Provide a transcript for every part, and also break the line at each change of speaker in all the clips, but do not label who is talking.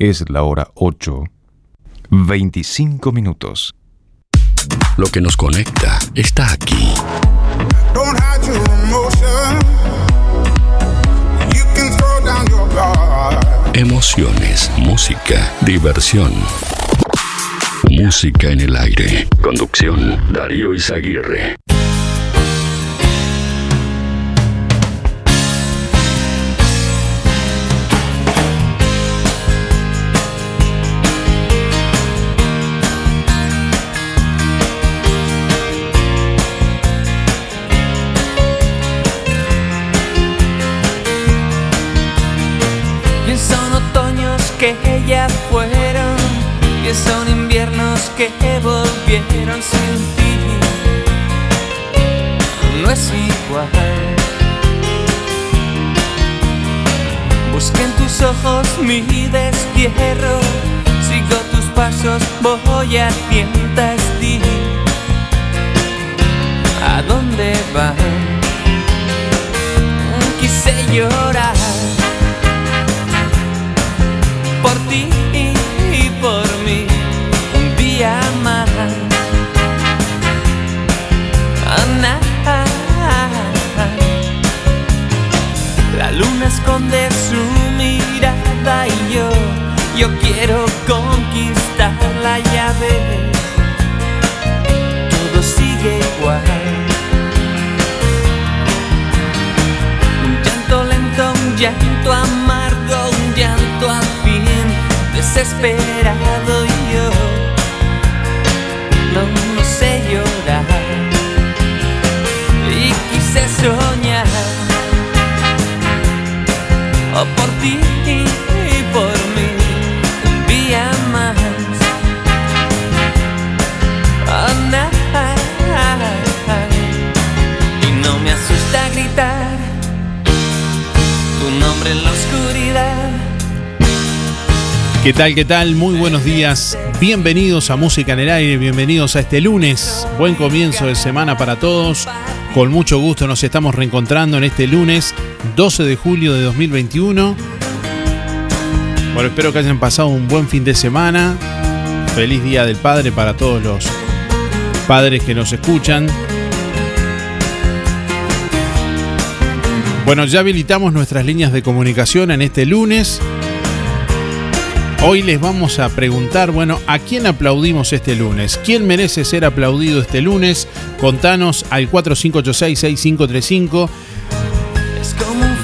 Es la hora 8, 25 minutos.
Lo que nos conecta está aquí. Emociones, música, diversión. Música en el aire. Conducción, Darío Izaguirre.
Que volvieron sin ti no es igual. Busqué en tus ojos mi destierro, sigo tus pasos, voy a tientas ti. ¿A dónde vas? Quise llorar yo quiero conquistar la llave. Todo sigue igual. Un llanto lento, un llanto amargo, un llanto al fin desesperado y yo no, no sé llorar y quise soñar oh, por ti
¿Qué tal? ¿Qué tal? Muy buenos días. Bienvenidos a Música en el Aire, bienvenidos a este lunes. Buen comienzo de semana para todos. Con mucho gusto nos estamos reencontrando en este lunes 12 de julio de 2021. Bueno, espero que hayan pasado un buen fin de semana. Feliz Día del Padre para todos los padres que nos escuchan. Bueno, ya habilitamos nuestras líneas de comunicación en este lunes. Hoy les vamos a preguntar, bueno, ¿a quién aplaudimos este lunes? ¿Quién merece ser aplaudido este lunes? Contanos al 4586-6535,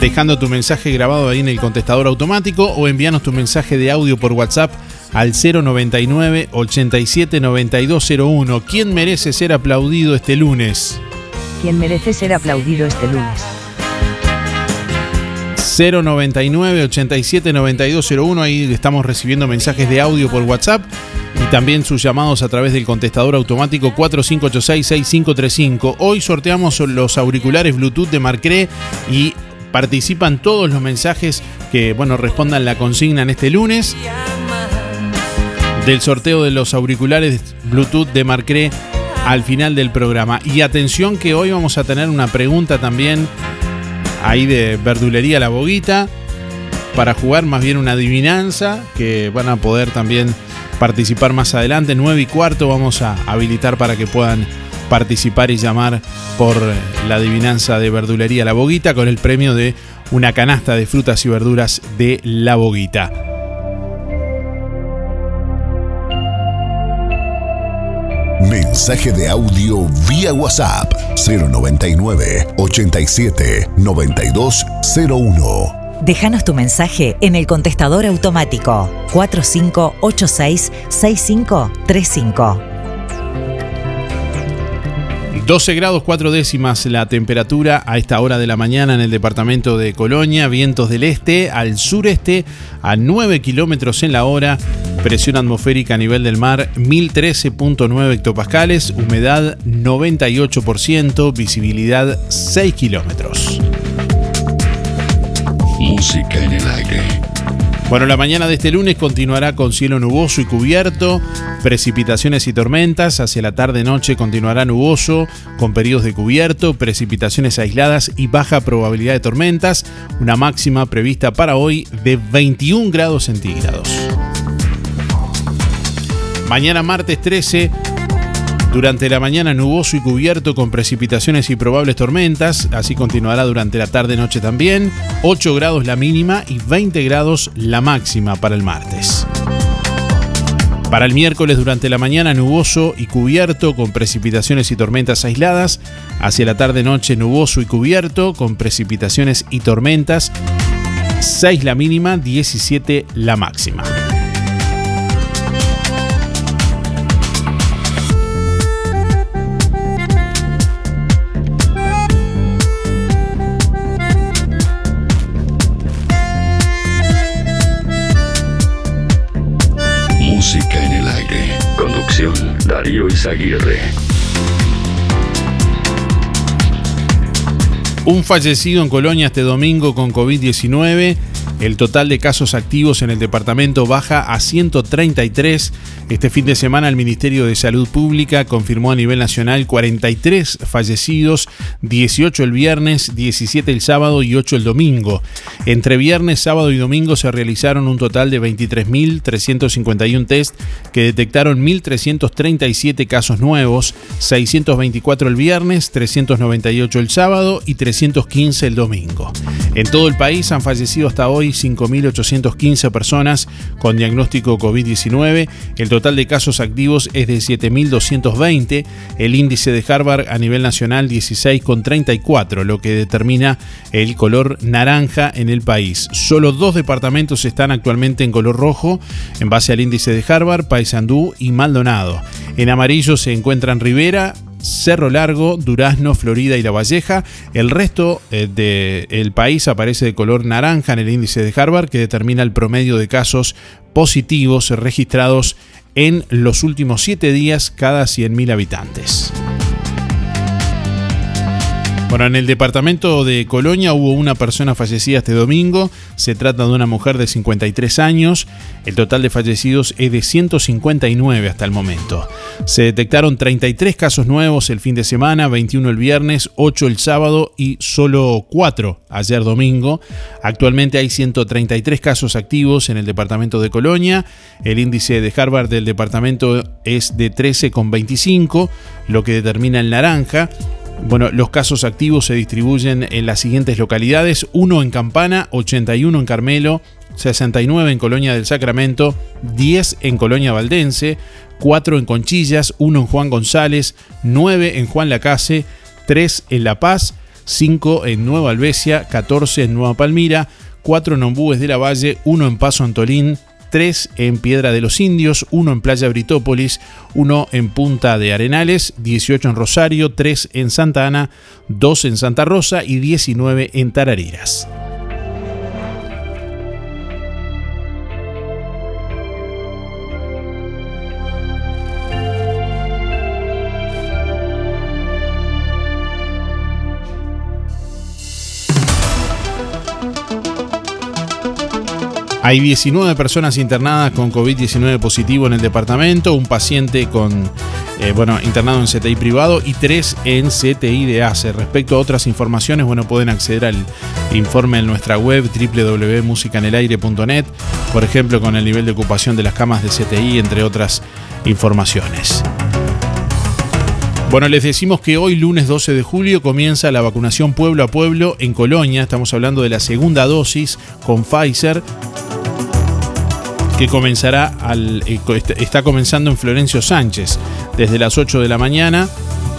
dejando tu mensaje grabado ahí en el contestador automático o envíanos tu mensaje de audio por WhatsApp al 099 87 9201. ¿Quién merece ser aplaudido este lunes?
¿Quién merece ser aplaudido este lunes?
099 87 9201. Ahí estamos recibiendo mensajes de audio por WhatsApp y también sus llamados a través del contestador automático 4586-6535. Hoy sorteamos los auriculares Bluetooth de Marcré y participan todos los mensajes que bueno, respondan la consigna en este lunes del sorteo de los auriculares Bluetooth de Marcré al final del programa. Y atención que hoy vamos a tener una pregunta también ahí de verdulería La Boguita para jugar más bien una adivinanza que van a poder también participar más adelante. 9 y cuarto vamos a habilitar para que puedan participar y llamar por la adivinanza de verdulería La Boguita con el premio de una canasta de frutas y verduras de La Boguita.
Mensaje de audio vía WhatsApp 099 87 9201.
Déjanos tu mensaje en el contestador automático 4586 6535.
12 grados 4 décimas la temperatura a esta hora de la mañana en el departamento de Colonia, vientos del este al sureste a 9 kilómetros en la hora, presión atmosférica a nivel del mar 1013.9 hectopascales, humedad 98%, visibilidad 6 kilómetros.
Música en el aire.
Bueno, la mañana de este lunes continuará con cielo nuboso y cubierto, precipitaciones y tormentas. Hacia la tarde-noche continuará nuboso, con periodos de cubierto, precipitaciones aisladas y baja probabilidad de tormentas. Una máxima prevista para hoy de 21 grados centígrados. Mañana martes 13, durante la mañana nuboso y cubierto con precipitaciones y probables tormentas, así continuará durante la tarde-noche también, 8 grados la mínima y 20 grados la máxima para el martes. Para el miércoles durante la mañana nuboso y cubierto con precipitaciones y tormentas aisladas. Hacia la tarde-noche nuboso y cubierto con precipitaciones y tormentas. 6 la mínima, 17 la máxima.
Darío Izaguirre.
Un fallecido en Colonia este domingo con COVID-19. El total de casos activos en el departamento baja a 133. Este fin de semana el Ministerio de Salud Pública confirmó a nivel nacional 43 fallecidos, 18 el viernes, 17 el sábado y 8 el domingo. Entre viernes, sábado y domingo se realizaron un total de 23.351 test que detectaron 1.337 casos nuevos, 624 el viernes, 398 el sábado y 315 el domingo. En todo el país han fallecido hasta hoy 5.815 personas con diagnóstico COVID-19. El total de casos activos es de 7.220. El índice de Harvard a nivel nacional 16,34, lo que determina el color naranja en el país. Solo dos departamentos están actualmente en color rojo, en base al índice de Harvard, Paysandú y Maldonado. En amarillo se encuentran Rivera, Cerro Largo, Durazno, Florida y La Valleja. El resto eh, del país aparece de color naranja en el índice de Harvard que determina el promedio de casos positivos registrados en los últimos 7 días cada 100.000 habitantes. Bueno, en el departamento de Colonia hubo una persona fallecida este domingo. Se trata de una mujer de 53 años. El total de fallecidos es de 159 hasta el momento. Se detectaron 33 casos nuevos el fin de semana, 21 el viernes, 8 el sábado y solo 4 ayer domingo. Actualmente hay 133 casos activos en el departamento de Colonia. El índice de Harvard del departamento es de 13,25, lo que determina el naranja. Bueno, los casos activos se distribuyen en las siguientes localidades: 1 en Campana, 81 en Carmelo, 69 en Colonia del Sacramento, 10 en Colonia Valdense, 4 en Conchillas, 1 en Juan González, 9 en Juan Lacase, 3 en La Paz, 5 en Nueva Albesia, 14 en Nueva Palmira, 4 en Ombúes de la Valle, 1 en Paso Antolín, 3 en Piedra de los Indios, 1 en Playa Britópolis, 1 en Punta de Arenales, 18 en Rosario, 3 en Santa Ana, 2 en Santa Rosa y 19 en Tarareras. Hay 19 personas internadas con COVID-19 positivo en el departamento, un paciente con, eh, bueno, internado en CTI privado y 3 en CTI de ACE. Respecto a otras informaciones, bueno, pueden acceder al informe en nuestra web www.musicanelaire.net, por ejemplo, con el nivel de ocupación de las camas de CTI, entre otras informaciones. Bueno, les decimos que hoy, lunes 12 de julio, comienza la vacunación pueblo a pueblo en Colonia. Estamos hablando de la segunda dosis con Pfizer que comenzará al, eh, está comenzando en Florencio Sánchez desde las 8 de la mañana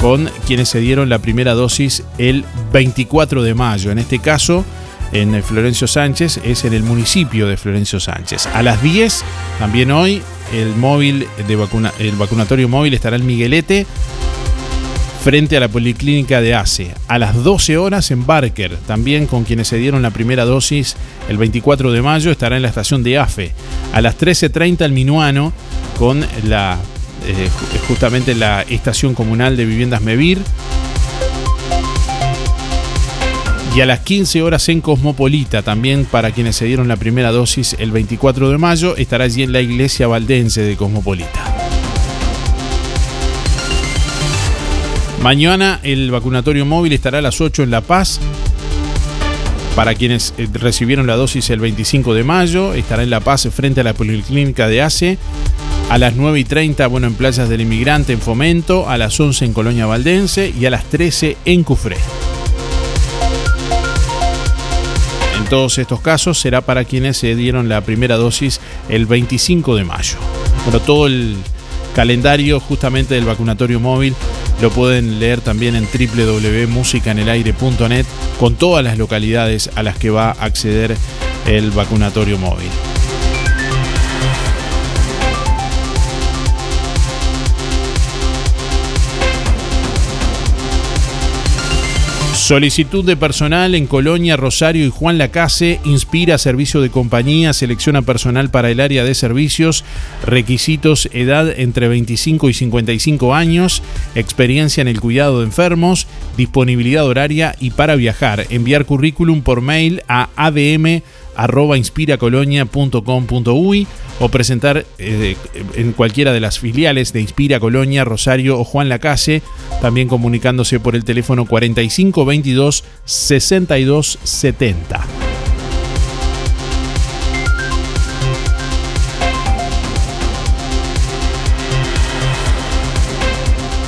con quienes se dieron la primera dosis el 24 de mayo. En este caso, en Florencio Sánchez es en el municipio de Florencio Sánchez. A las 10, también hoy, el móvil el vacunatorio móvil estará en Miguelete frente a la policlínica de ACE. A las 12 horas en Barker, también con quienes se dieron la primera dosis el 24 de mayo, estará en la estación de AFE. A las 13.30 el Minuano con la eh, justamente la estación comunal de viviendas Mevir. Y a las 15 horas en Cosmopolita, también para quienes se dieron la primera dosis el 24 de mayo, estará allí en la iglesia valdense de Cosmopolita. Mañana el vacunatorio móvil estará a las 8 en La Paz. Para quienes eh, recibieron la dosis el 25 de mayo, estará en La Paz frente a la policlínica de ACE. A las 9 y 30, bueno, en Playas del Inmigrante en Fomento, a las 11 en Colonia Valdense y a las 13 en Cufré. En todos estos casos será para quienes se dieron la primera dosis el 25 de mayo. Bueno, todo el calendario justamente del vacunatorio móvil lo pueden leer también en www.musicanelaire.net con todas las localidades a las que va a acceder el vacunatorio móvil. Solicitud de personal en Colonia, Rosario y Juan Lacase. Inspira servicio de compañía. Selecciona personal para el área de servicios. Requisitos: edad entre 25 y 55 años. Experiencia en el cuidado de enfermos. Disponibilidad horaria y para viajar. Enviar currículum por mail a adm.inspiracolonia.com.uy o presentar eh, en cualquiera de las filiales de Inspira Colonia, Rosario o Juan Lacase, también comunicándose por el teléfono 4522 6270.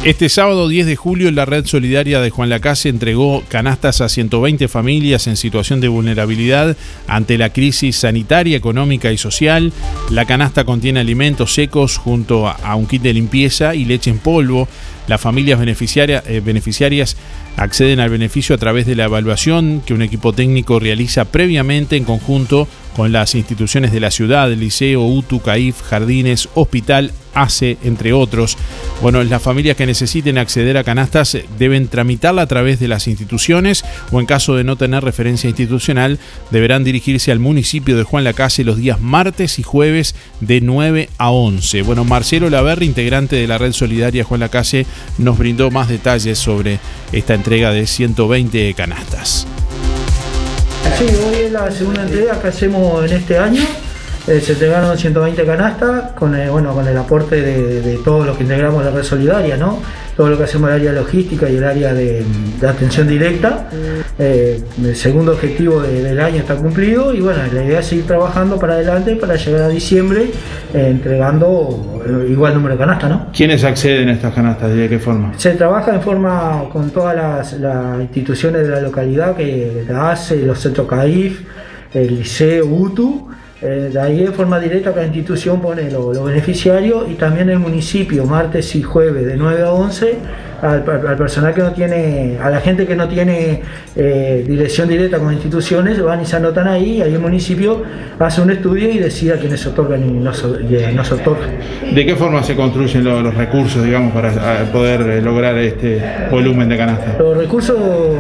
Este sábado 10 de julio la Red Solidaria de Juan Lacase entregó canastas a 120 familias en situación de vulnerabilidad ante la crisis sanitaria, económica y social. La canasta contiene alimentos secos junto a un kit de limpieza y leche en polvo. Las familias eh, beneficiarias acceden al beneficio a través de la evaluación que un equipo técnico realiza previamente en conjunto con las instituciones de la ciudad, liceo, UTU, CAIF, jardines, hospital, ACE, entre otros. Bueno, las familias que necesiten acceder a canastas deben tramitarla a través de las instituciones o en caso de no tener referencia institucional deberán dirigirse al municipio de Juan Lacase los días martes y jueves de 9 a 11. Bueno, Marcelo Laverri, integrante de la Red Solidaria Juan Lacase, nos brindó más detalles sobre esta entrega de 120 canastas.
Sí, hoy es la segunda entrega que hacemos en este año. Eh, se entregaron 120 canastas con el, bueno, con el aporte de, todos los que integramos la red solidaria, ¿no? Todo lo que hacemos en el área logística y el área de, atención directa. Eh, el segundo objetivo del año está cumplido y bueno, la idea es seguir trabajando para adelante para llegar a diciembre eh, entregando igual número de canastas, ¿no?
¿Quiénes acceden a estas canastas y de qué forma?
Se trabaja en forma con todas las, instituciones de la localidad, que la ACE, los centros CAIF, el liceo UTU eh, de ahí en forma directa cada institución pone los beneficiarios y también el municipio, martes y jueves de 9 a 11 al, personal que no tiene, a la gente que no tiene eh, dirección directa con instituciones, van y se anotan ahí, y ahí el municipio hace un estudio y decide a quiénes se otorgan y no, se otorgan.
¿De qué forma se construyen los, recursos, digamos, para poder eh, lograr este volumen de canasta?
Los recursos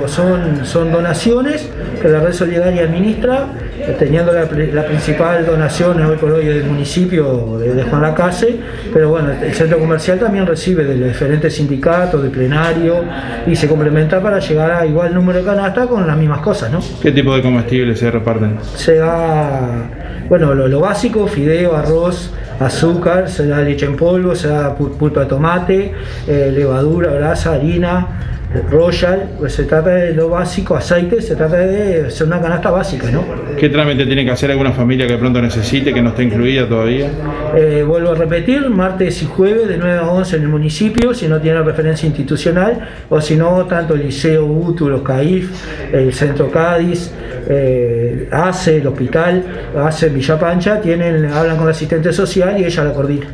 son, son donaciones que la red solidaria administra, eh, teniendo la, principal donación hoy por hoy del municipio de, Juan Lacase, pero bueno, el centro comercial también recibe de los diferentes sindicatos, plenario y se complementa para llegar a igual número de canastas con las mismas cosas, ¿no?
¿Qué tipo de comestibles se reparten?
Se da, bueno, lo, básico, fideo, arroz, azúcar, se da leche en polvo, se da pulpa de tomate, eh, levadura, grasa, harina, Royal, pues se trata de lo básico, aceite, se trata de ser una canasta básica, ¿no?
¿Qué trámite tiene que hacer alguna familia que pronto necesite, que no esté incluida todavía?
Eh, vuelvo a repetir, martes y jueves de 9 a 11 en el municipio, si no tiene referencia institucional, o si no, tanto el Liceo UTU, los CAIF, el Centro Cádiz, eh, ACE, el hospital, ACE Villa Pancha, tienen, hablan con la asistente social y ella la coordina.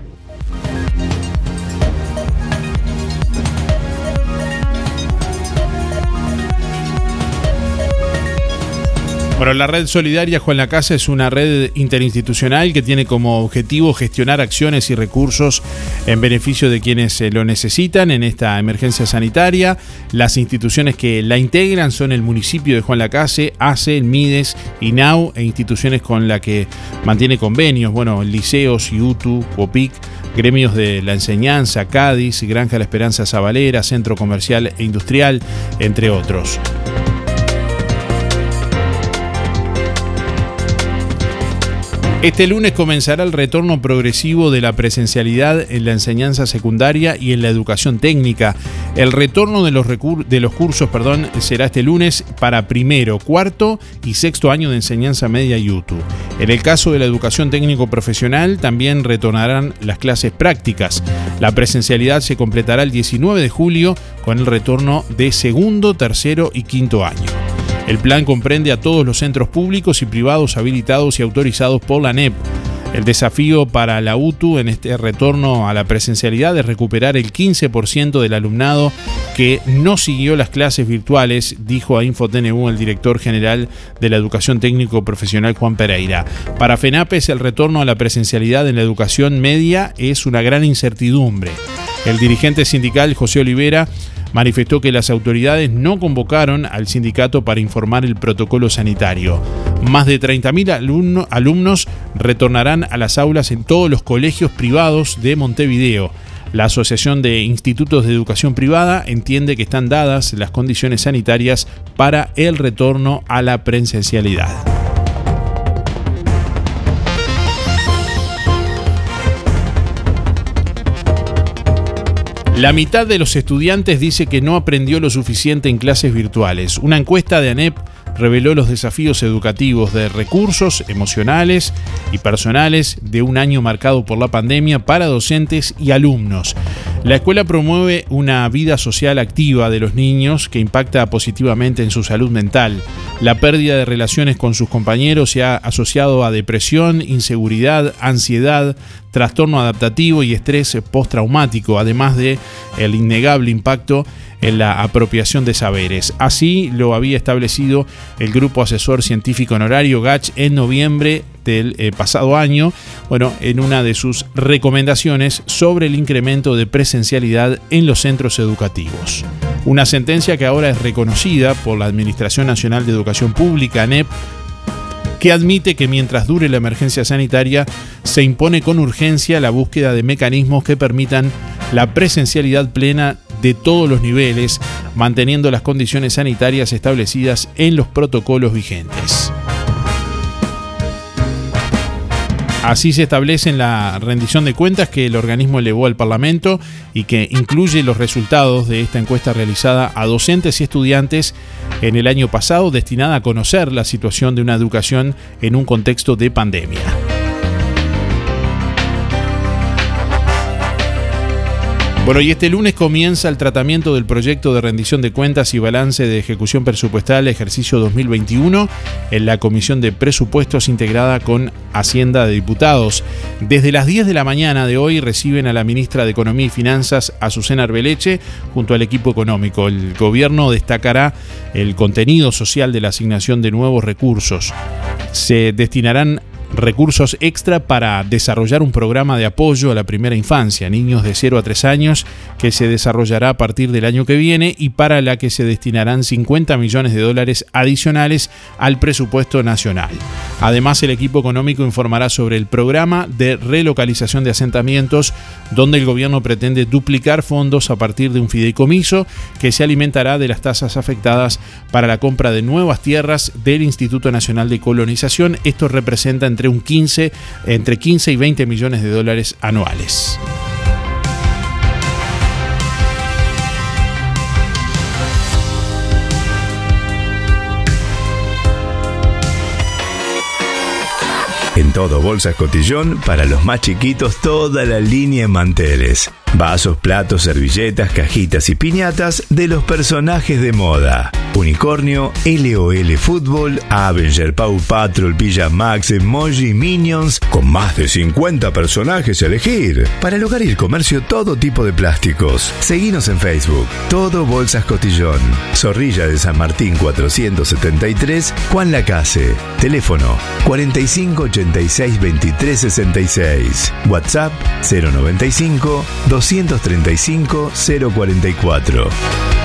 Bueno, la red solidaria Juan la Casa es una red interinstitucional que tiene como objetivo gestionar acciones y recursos en beneficio de quienes lo necesitan en esta emergencia sanitaria. Las instituciones que la integran son el municipio de Juan Lacase, ACE, el MIDES, INAU e instituciones con las que mantiene convenios, bueno, liceos, IUTU, OPIC, gremios de la enseñanza, Cádiz, Granja La Esperanza Zabalera, Centro Comercial e Industrial, entre otros. Este lunes comenzará el retorno progresivo de la presencialidad en la enseñanza secundaria y en la educación técnica. El retorno de los, de los cursos perdón, será este lunes para primero, cuarto y sexto año de enseñanza media YouTube. En el caso de la educación técnico profesional, también retornarán las clases prácticas. La presencialidad se completará el 19 de julio con el retorno de segundo, tercero y quinto año. El plan comprende a todos los centros públicos y privados habilitados y autorizados por la NEP. El desafío para la UTU en este retorno a la presencialidad es recuperar el 15% del alumnado que no siguió las clases virtuales, dijo a InfoTNU el director general de la Educación Técnico Profesional Juan Pereira. Para FENAPES el retorno a la presencialidad en la educación media es una gran incertidumbre. El dirigente sindical José Olivera manifestó que las autoridades no convocaron al sindicato para informar el protocolo sanitario. Más de 30.000 alumnos retornarán a las aulas en todos los colegios privados de Montevideo. La Asociación de Institutos de Educación Privada entiende que están dadas las condiciones sanitarias para el retorno a la presencialidad. La mitad de los estudiantes dice que no aprendió lo suficiente en clases virtuales. Una encuesta de ANEP reveló los desafíos educativos de recursos emocionales y personales de un año marcado por la pandemia para docentes y alumnos. La escuela promueve una vida social activa de los niños que impacta positivamente en su salud mental. La pérdida de relaciones con sus compañeros se ha asociado a depresión, inseguridad, ansiedad, trastorno adaptativo y estrés postraumático, además de el innegable impacto en la apropiación de saberes. Así lo había establecido el Grupo Asesor Científico Honorario GACH en noviembre del eh, pasado año, bueno, en una de sus recomendaciones sobre el incremento de presencialidad en los centros educativos. Una sentencia que ahora es reconocida por la Administración Nacional de Educación Pública, ANEP, que admite que mientras dure la emergencia sanitaria se impone con urgencia la búsqueda de mecanismos que permitan la presencialidad plena de todos los niveles, manteniendo las condiciones sanitarias establecidas en los protocolos vigentes. Así se establece en la rendición de cuentas que el organismo elevó al Parlamento y que incluye los resultados de esta encuesta realizada a docentes y estudiantes en el año pasado destinada a conocer la situación de una educación en un contexto de pandemia. Bueno, y este lunes comienza el tratamiento del proyecto de rendición de cuentas y balance de ejecución presupuestal ejercicio 2021 en la Comisión de Presupuestos integrada con Hacienda de Diputados. Desde las 10 de la mañana de hoy reciben a la ministra de Economía y Finanzas, Azucena Arbeleche, junto al equipo económico. El gobierno destacará el contenido social de la asignación de nuevos recursos. Se destinarán recursos extra para desarrollar un programa de apoyo a la primera infancia, niños de 0 a 3 años, que se desarrollará a partir del año que viene y para la que se destinarán 50 millones de dólares adicionales al presupuesto nacional. Además, el equipo económico informará sobre el programa de relocalización de asentamientos, donde el gobierno pretende duplicar fondos a partir de un fideicomiso que se alimentará de las tasas afectadas para la compra de nuevas tierras del Instituto Nacional de Colonización. Esto representa entre un 15, entre 15 y 20 millones de dólares anuales.
En todo Bolsas Cotillón, para los más chiquitos, toda la línea en manteles. Vasos, platos, servilletas, cajitas y piñatas de los personajes de moda. Unicornio, LOL Fútbol, Avenger, Paw Patrol, Pilla Max, Emoji, Minions, con más de 50 personajes a elegir. Para el hogar y el comercio, todo tipo de plásticos. Seguinos en Facebook, Todo Bolsas Cotillón. Zorrilla de San Martín 473, Juan Lacase. Teléfono 4586 2366. WhatsApp 095 235 044.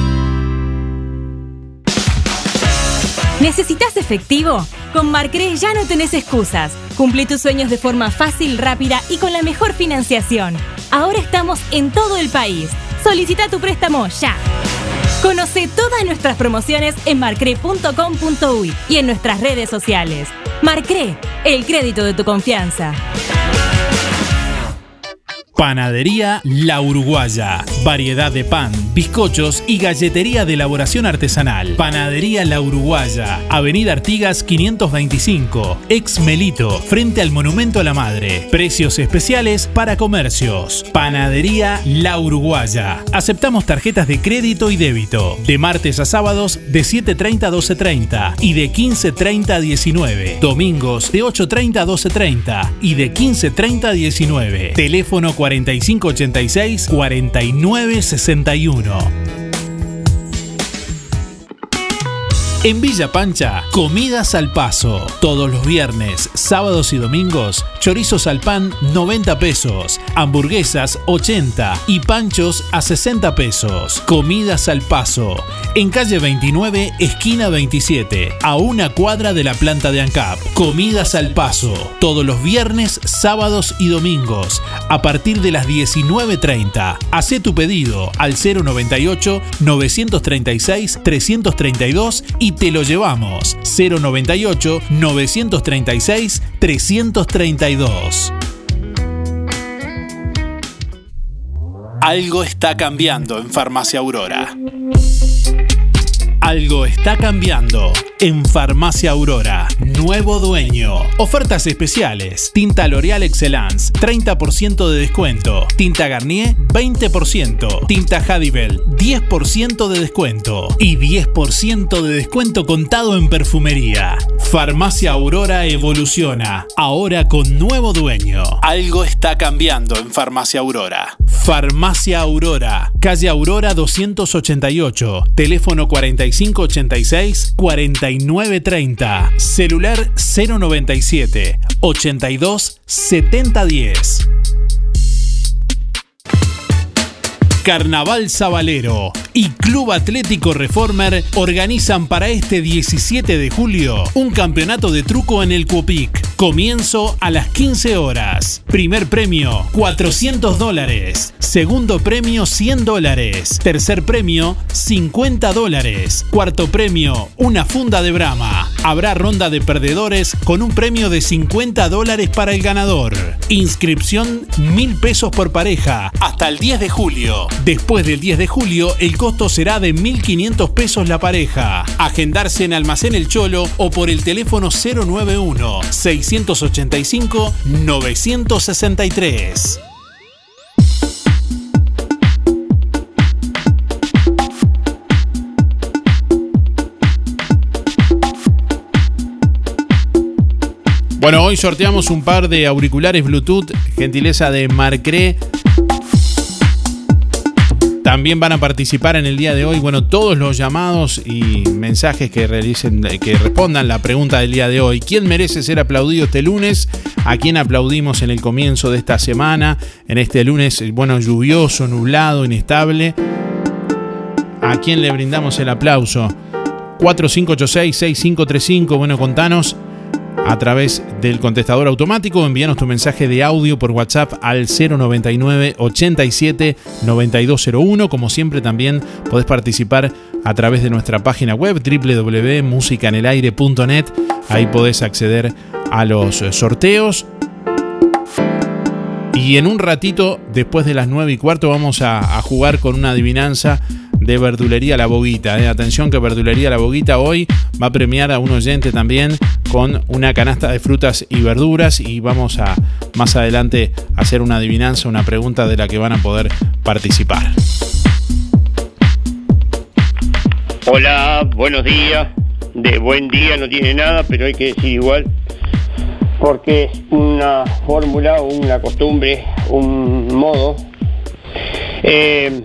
¿Necesitas efectivo? Con Marcre ya no tenés excusas. Cumple tus sueños de forma fácil, rápida y con la mejor financiación. Ahora estamos en todo el país. Solicita tu préstamo ya. Conoce todas nuestras promociones en marcre.com.uy y en nuestras redes sociales. Marcre, el crédito de tu confianza.
Panadería La Uruguaya. Variedad de pan, bizcochos y galletería de elaboración artesanal. Panadería La Uruguaya. Avenida Artigas 525. Ex Melito. Frente al Monumento a la Madre. Precios especiales para comercios. Panadería La Uruguaya. Aceptamos tarjetas de crédito y débito. De martes a sábados de 7.30 a 12.30 y de 15.30 a 19. Domingos de 8.30 a 12.30 y de 15.30 a 19. Teléfono 40 4586 4961. En Villa Pancha, comidas al paso. Todos los viernes, sábados y domingos, chorizos al pan 90 pesos, hamburguesas 80 y panchos a 60 pesos. Comidas al paso. En calle 29, esquina 27, a una cuadra de la planta de ANCAP. Comidas al paso. Todos los viernes, sábados y domingos, a partir de las 19.30. Hacé tu pedido al 098 936 332 y te lo llevamos. 098 936 332. Algo está cambiando en Farmacia Aurora. Algo está cambiando en Farmacia Aurora. Nuevo dueño. Ofertas especiales. Tinta L'Oreal Excellence, 30% de descuento. Tinta Garnier, 20%. Tinta Hadibel, 10% de descuento. Y 10% de descuento contado en perfumería. Farmacia Aurora evoluciona. Ahora con nuevo dueño. Algo está cambiando en Farmacia Aurora. Farmacia Aurora. Calle Aurora 288. Teléfono 4586 4930. Celular 097 82 7010. Carnaval Sabalero y Club Atlético Reformer organizan para este 17 de julio un campeonato de truco en el Cupic. Comienzo a las 15 horas. Primer premio, 400 dólares. Segundo premio, 100 dólares. Tercer premio, 50 dólares. Cuarto premio, una funda de Brahma. Habrá ronda de perdedores con un premio de 50 dólares para el ganador. Inscripción, 1000 pesos por pareja. Hasta el 10 de julio. Después del 10 de julio, el costo será de 1.500 pesos la pareja. Agendarse en Almacén El Cholo o por el teléfono 091 685 963.
Bueno, hoy sorteamos un par de auriculares Bluetooth, gentileza de Marcré. También van a participar en el día de hoy, bueno, todos los llamados y mensajes que realicen, que respondan la pregunta del día de hoy. ¿Quién merece ser aplaudido este lunes? ¿A quién aplaudimos en el comienzo de esta semana? En este lunes, bueno, lluvioso, nublado, inestable. ¿A quién le brindamos el aplauso? 4586-6535, bueno, contanos a través del contestador automático. Envíanos tu mensaje de audio por WhatsApp al 099 87 9201. Como siempre, también podés participar a través de nuestra página web www.musicanelaire.net. Ahí podés acceder a los sorteos. Y en un ratito, después de las 9 y cuarto, vamos a jugar con una adivinanza de Verdulería La Boguita. Eh. Atención que Verdulería La Boguita hoy va a premiar a un oyente también con una canasta de frutas y verduras y vamos a más adelante hacer una adivinanza, una pregunta de la que van a poder participar.
Hola, buenos días. De buen día no tiene nada, pero hay que decir igual, porque es una fórmula, una costumbre, un modo. Eh,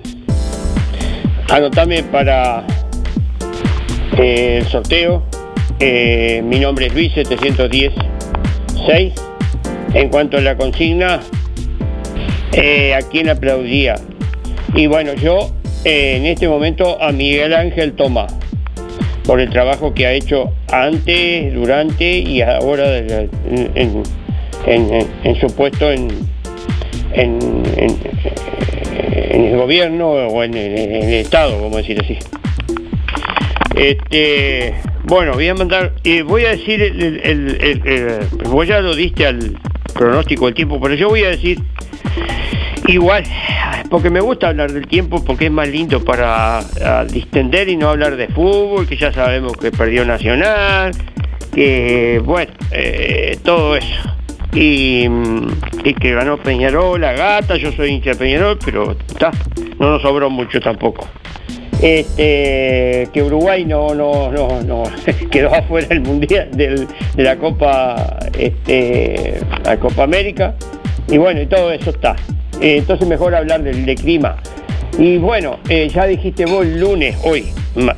anotame para eh, el sorteo. Eh, mi nombre es Luis 710 6. En cuanto a la consigna, eh, a quién aplaudía. Y bueno, yo eh, en este momento a Miguel Ángel Tomás, por el trabajo que ha hecho antes, durante y ahora en su puesto en, en, el gobierno o en el, Estado, a decir así. Este, bueno, voy a mandar, voy a decir, el, el- vos ya lo diste al pronóstico del tiempo, pero yo voy a decir igual, porque me gusta hablar del tiempo, porque es más lindo para distender y no hablar de fútbol, que ya sabemos que perdió Nacional, que bueno, eh, todo eso. Y, y que ganó Peñarol, la gata, yo soy hincha de Peñarol, pero está, no nos sobró mucho tampoco este, que Uruguay no, no, no, no quedó afuera del mundial del- de la Copa, este, la Copa América y bueno y todo eso está. Entonces mejor hablar del de clima. Y bueno, eh, ya dijiste vos lunes, hoy,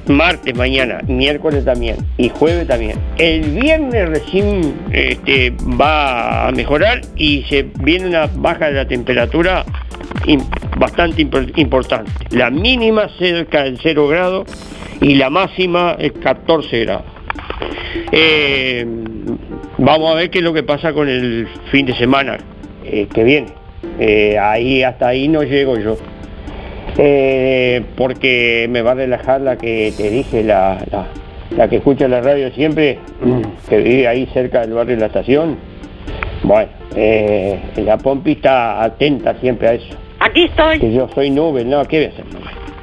martes, mañana, miércoles también y jueves también. El viernes recién este, va a mejorar y se viene una baja de la temperatura bastante impor- importante. La mínima cerca del 0 grado y la máxima es 14 grados. Eh, vamos a ver qué es lo que pasa con el fin de semana eh, que viene. Eh, ahí hasta ahí no llego yo. Eh, porque me va a relajar la que te dije, la, la- la que escucha la radio siempre, que vive ahí cerca del barrio de la estación. Bueno, eh, la Pompi está atenta siempre a eso.
Aquí estoy.
Que yo soy nube, no, ¿qué voy a hacer?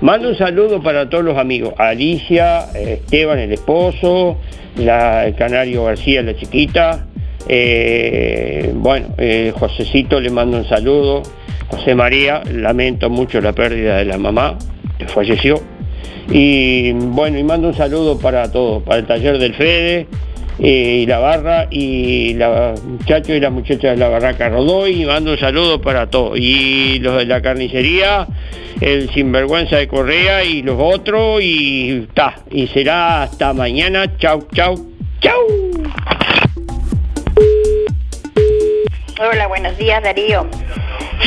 Mando un saludo para todos los amigos. Alicia, Esteban, el esposo, la, el Canario García, la chiquita. eh, bueno, eh, Josecito le mando un saludo. José María, lamento mucho la pérdida de la mamá, que falleció. Y bueno, y mando un saludo para todos, para el taller del Fede, eh, y la barra, y los muchachos y las muchachas de la barraca Rodoy, y mando un saludo para todos. Y los de la carnicería, el sinvergüenza de Correa y los otros, y ta, y será hasta mañana. Chau, chau, chau.
Hola, buenos días Darío.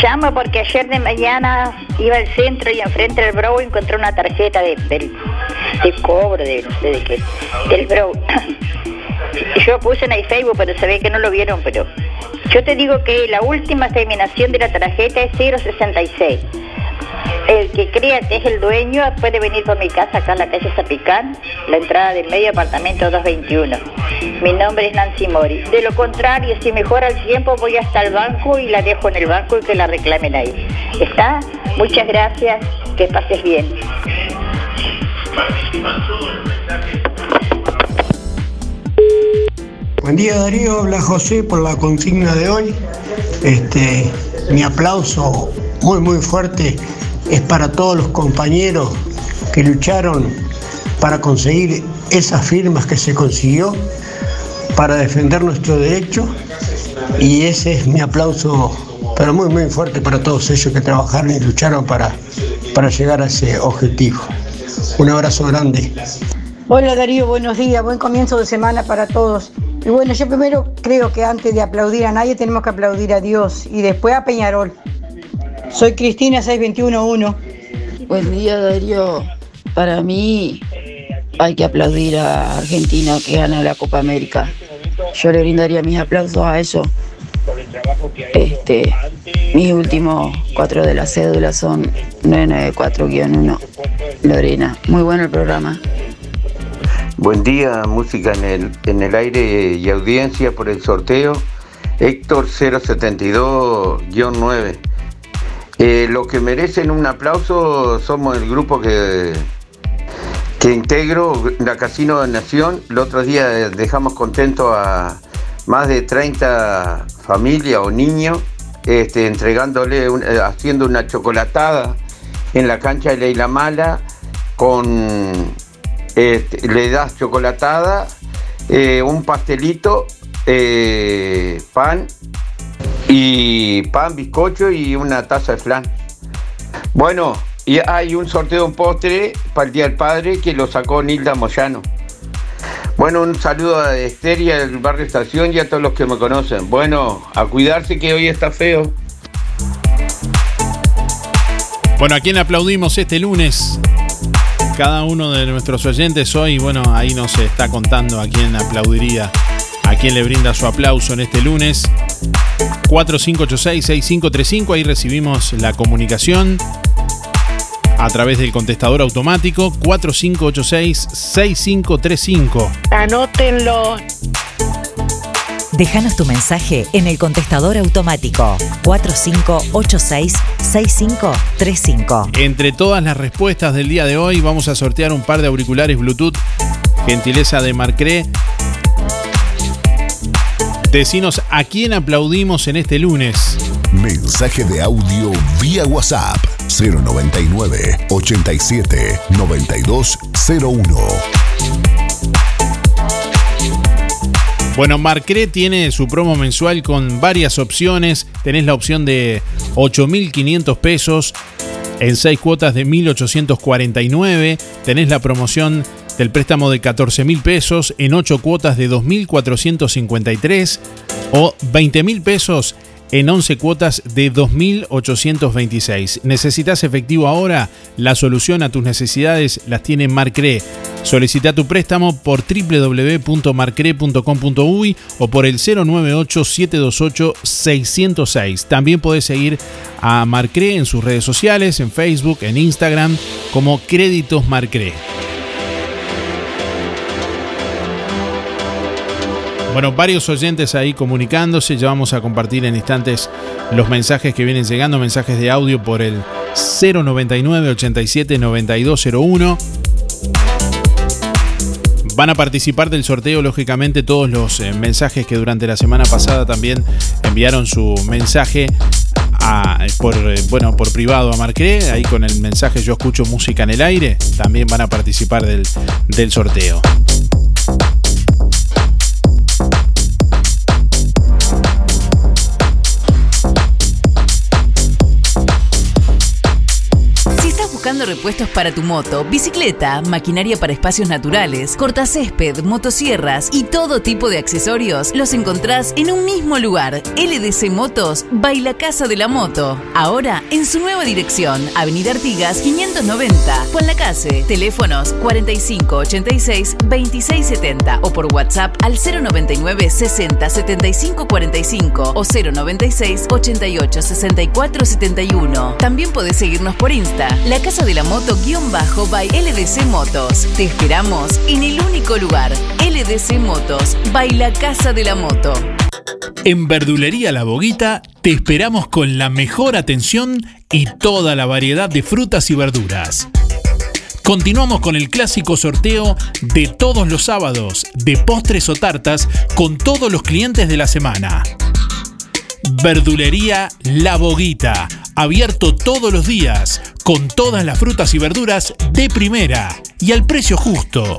Llamo porque ayer de mañana iba al centro y enfrente del Brow encontré una tarjeta de, de cobro de, del Brow. Yo puse en el Facebook, pero se que no lo vieron, pero yo te digo que la última terminación de la tarjeta es 066. El que crea que es el dueño puede venir por mi casa acá en la calle Zapicán, la entrada del medio apartamento 221. Mi nombre es Nancy Mori. De lo contrario, si mejora el tiempo, voy hasta el banco y la dejo en el banco y que la reclamen ahí. ¿Está? Muchas gracias. Que pases bien.
Buen día Darío, habla José por la consigna de hoy. Este, mi aplauso muy muy fuerte es para todos los compañeros que lucharon para conseguir esas firmas que se consiguió para defender nuestro derecho y ese es mi aplauso pero muy muy fuerte para todos ellos que trabajaron y lucharon para, para llegar a ese objetivo. Un abrazo grande.
Hola Darío, buenos días, buen comienzo de semana para todos. Y bueno, yo primero creo que antes de aplaudir a nadie tenemos que aplaudir a Dios y después a Peñarol. Soy Cristina 6211.
Buen día Darío. Para mí hay que aplaudir a Argentina que gana la Copa América. Yo le brindaría mis aplausos a eso. Este, mis últimos cuatro de la cédula son 994-1. Lorena, muy bueno el programa.
Buen día, música en el, en el aire y audiencia por el sorteo. Héctor 072-9. Eh, los que merecen un aplauso somos el grupo que, que integro, la Casino de Nación. El otro día dejamos contento a más de 30 familias o niños, este, entregándole, eh, haciendo una chocolatada en la cancha de Leila Mala con este, le das chocolatada, eh, un pastelito, pan y pan, bizcocho y una taza de flan. Bueno, y hay un sorteo de un postre para el Día del Padre que lo sacó Nilda Moyano. Bueno, un saludo a Esther y al barrio Estación y a todos los que me conocen. Bueno, a cuidarse que hoy está feo.
Bueno, ¿a quién aplaudimos este lunes? Cada uno de nuestros oyentes hoy, bueno, ahí nos está contando a quién aplaudiría, a quién le brinda su aplauso en este lunes. 4586-6535, ahí recibimos la comunicación a través del contestador automático 4586-6535.
Anótenlo.
Déjanos tu mensaje en el contestador automático 4586-6535.
Entre todas las respuestas del día de hoy vamos a sortear un par de auriculares Bluetooth, gentileza de Marcré. Decinos a quién aplaudimos en este lunes.
Mensaje de audio vía WhatsApp 099 87 9201.
Bueno, Marcré tiene su promo mensual con varias opciones. Tenés la opción de 8.500 pesos en 6 cuotas de 1.849. Tenés la promoción del préstamo de 14.000 pesos en 8 cuotas de 2.453 o 20.000 pesos en 11 cuotas de 2.826. ¿Necesitas efectivo ahora? La solución a tus necesidades las tiene Marcre. Solicita tu préstamo por www.marcre.com.uy o por el 098-728-606. También puedes seguir a Marcre en sus redes sociales, en Facebook, en Instagram, como Créditos Marcre. Bueno, varios oyentes ahí comunicándose. Ya vamos a compartir en instantes los mensajes que vienen llegando, mensajes de audio por el 099 87 9201. Van a participar del sorteo, lógicamente, todos los eh, mensajes que durante la semana pasada también enviaron su mensaje a- por, eh, bueno, por privado a Marcré. Ahí con el mensaje Yo escucho música en el aire. También van a participar del, del sorteo.
Repuestos para tu moto, bicicleta, maquinaria para espacios naturales, cortacésped, motosierras y todo tipo de accesorios, los encontrás en un mismo lugar. LDC Motos, Baila Casa de la Moto. Ahora en su nueva dirección, Avenida Artigas 590, Juan. Teléfonos 4586 2670 o por WhatsApp al 099 60 75 45 o 096 88 64 71. También podés seguirnos por Insta, la casa de la moto guion bajo by LDC Motos. Te esperamos en el único lugar, LDC Motos, by la casa de la moto.
En Verdulería La Boguita te esperamos con la mejor atención y toda la variedad de frutas y verduras. Continuamos con el clásico sorteo de todos los sábados de postres o tartas con todos los clientes de la semana. Verdulería La Boguita, abierto todos los días, con todas las frutas y verduras de primera y al precio justo.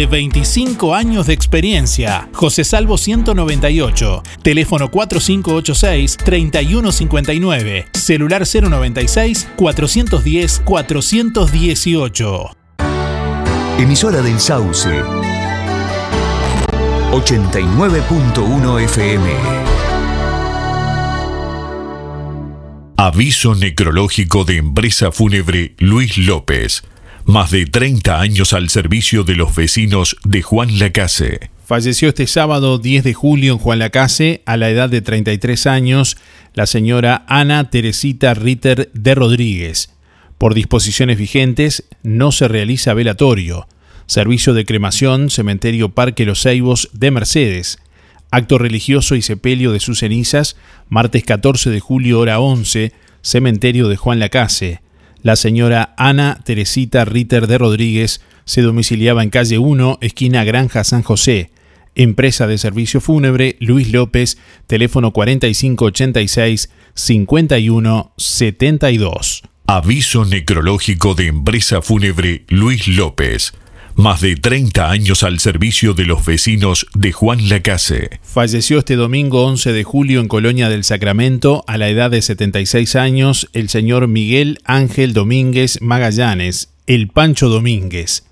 25 años de experiencia. José Salvo 198, teléfono 4586-3159, celular 096 410 418.
Emisora del Sauce. 89.1 FM.
Aviso necrológico de empresa fúnebre Luis López.
Más de 30 años al servicio de los vecinos de Juan Lacase.
Falleció este sábado 10 de julio en Juan Lacase, a la edad de 33 años, la señora Ana Teresita Ritter de Rodríguez. Por disposiciones vigentes, no se realiza velatorio. Servicio de cremación, Cementerio Parque Los Ceibos de Mercedes. Acto religioso y sepelio de sus cenizas, martes 14 de julio, hora 11, Cementerio de Juan Lacase. La señora Ana Teresita Ritter de Rodríguez se domiciliaba en calle 1, esquina Granja San José. Empresa de servicio fúnebre Luis López, teléfono 4586-5172.
Aviso necrológico de empresa fúnebre Luis López. Más de 30 años al servicio de los vecinos de Juan Lacase.
Falleció este domingo 11 de julio en Colonia del Sacramento, a la edad de 76 años, el señor Miguel Ángel Domínguez Magallanes, el Pancho Domínguez.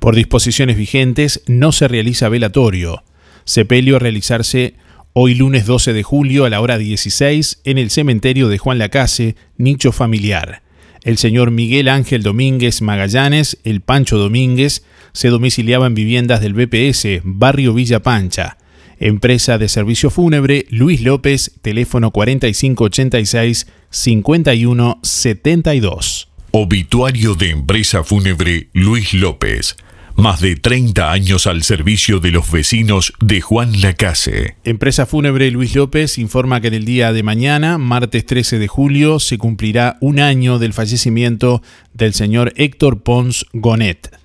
Por disposiciones vigentes, no se realiza velatorio. Sepelio a realizarse hoy lunes 12 de julio a la hora 16 en el cementerio de Juan Lacase, nicho familiar. El señor Miguel Ángel Domínguez Magallanes, el Pancho Domínguez, se domiciliaba en viviendas del BPS, barrio Villa Pancha. Empresa de servicio fúnebre Luis López, teléfono 4586-5172.
Obituario de empresa fúnebre Luis López. Más de 30 años al servicio de los vecinos de Juan Lacase.
Empresa Fúnebre Luis López informa que en el día de mañana, martes 13 de julio, se cumplirá un año del fallecimiento del señor Héctor Pons Gonet.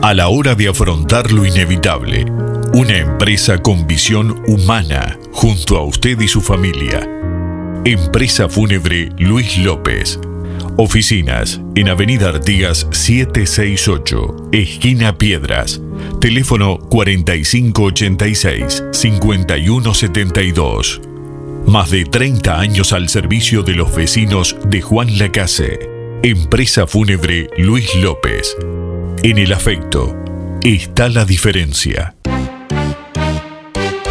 A la hora de afrontar lo inevitable, una empresa con visión humana junto a usted y su familia. Empresa Fúnebre Luis López. Oficinas en Avenida Artigas 768, esquina Piedras. Teléfono 4586-5172. Más de 30 años al servicio de los vecinos de Juan Lacase. Empresa Fúnebre Luis López. En el afecto está la diferencia.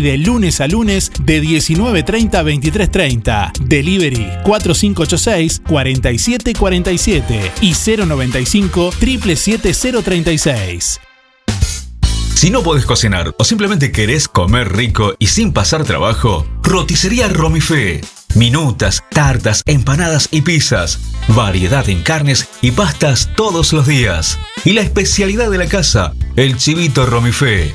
de lunes a lunes de 19.30 a 23.30. Delivery 4586-4747 y 095 77036.
Si no podés cocinar o simplemente querés comer rico y sin pasar trabajo, roticería Romifé. Minutas, tartas, empanadas y pizzas. Variedad en carnes y pastas todos los días. Y la especialidad de la casa, el chivito Romifé.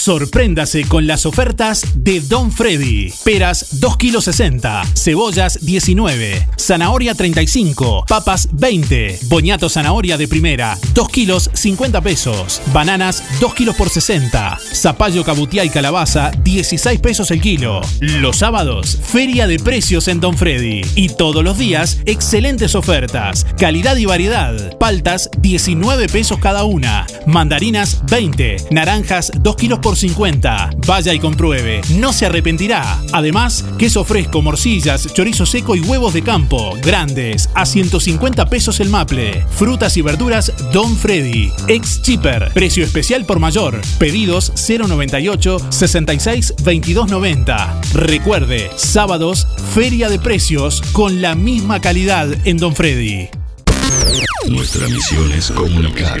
Sorpréndase con las ofertas de Don Freddy. Peras 2 kilos 60, cebollas 19, zanahoria 35, papas 20, boñato zanahoria de primera 2 kilos 50 pesos, bananas 2 kilos por 60, zapallo cabutiá y calabaza 16 pesos el kilo. Los sábados, feria de precios en Don Freddy. Y todos los días, excelentes ofertas, calidad y variedad. Paltas 19 pesos cada una, mandarinas 20, naranjas 2 kilos por 50. Vaya y compruebe, no se arrepentirá. Además, queso fresco, morcillas, chorizo seco y huevos de campo, grandes, a 150 pesos el maple. Frutas y verduras Don Freddy. Ex Cheaper, precio especial por mayor. Pedidos 098 66 2290. Recuerde, sábados, feria de precios con la misma calidad en Don Freddy.
Nuestra misión es comunicar.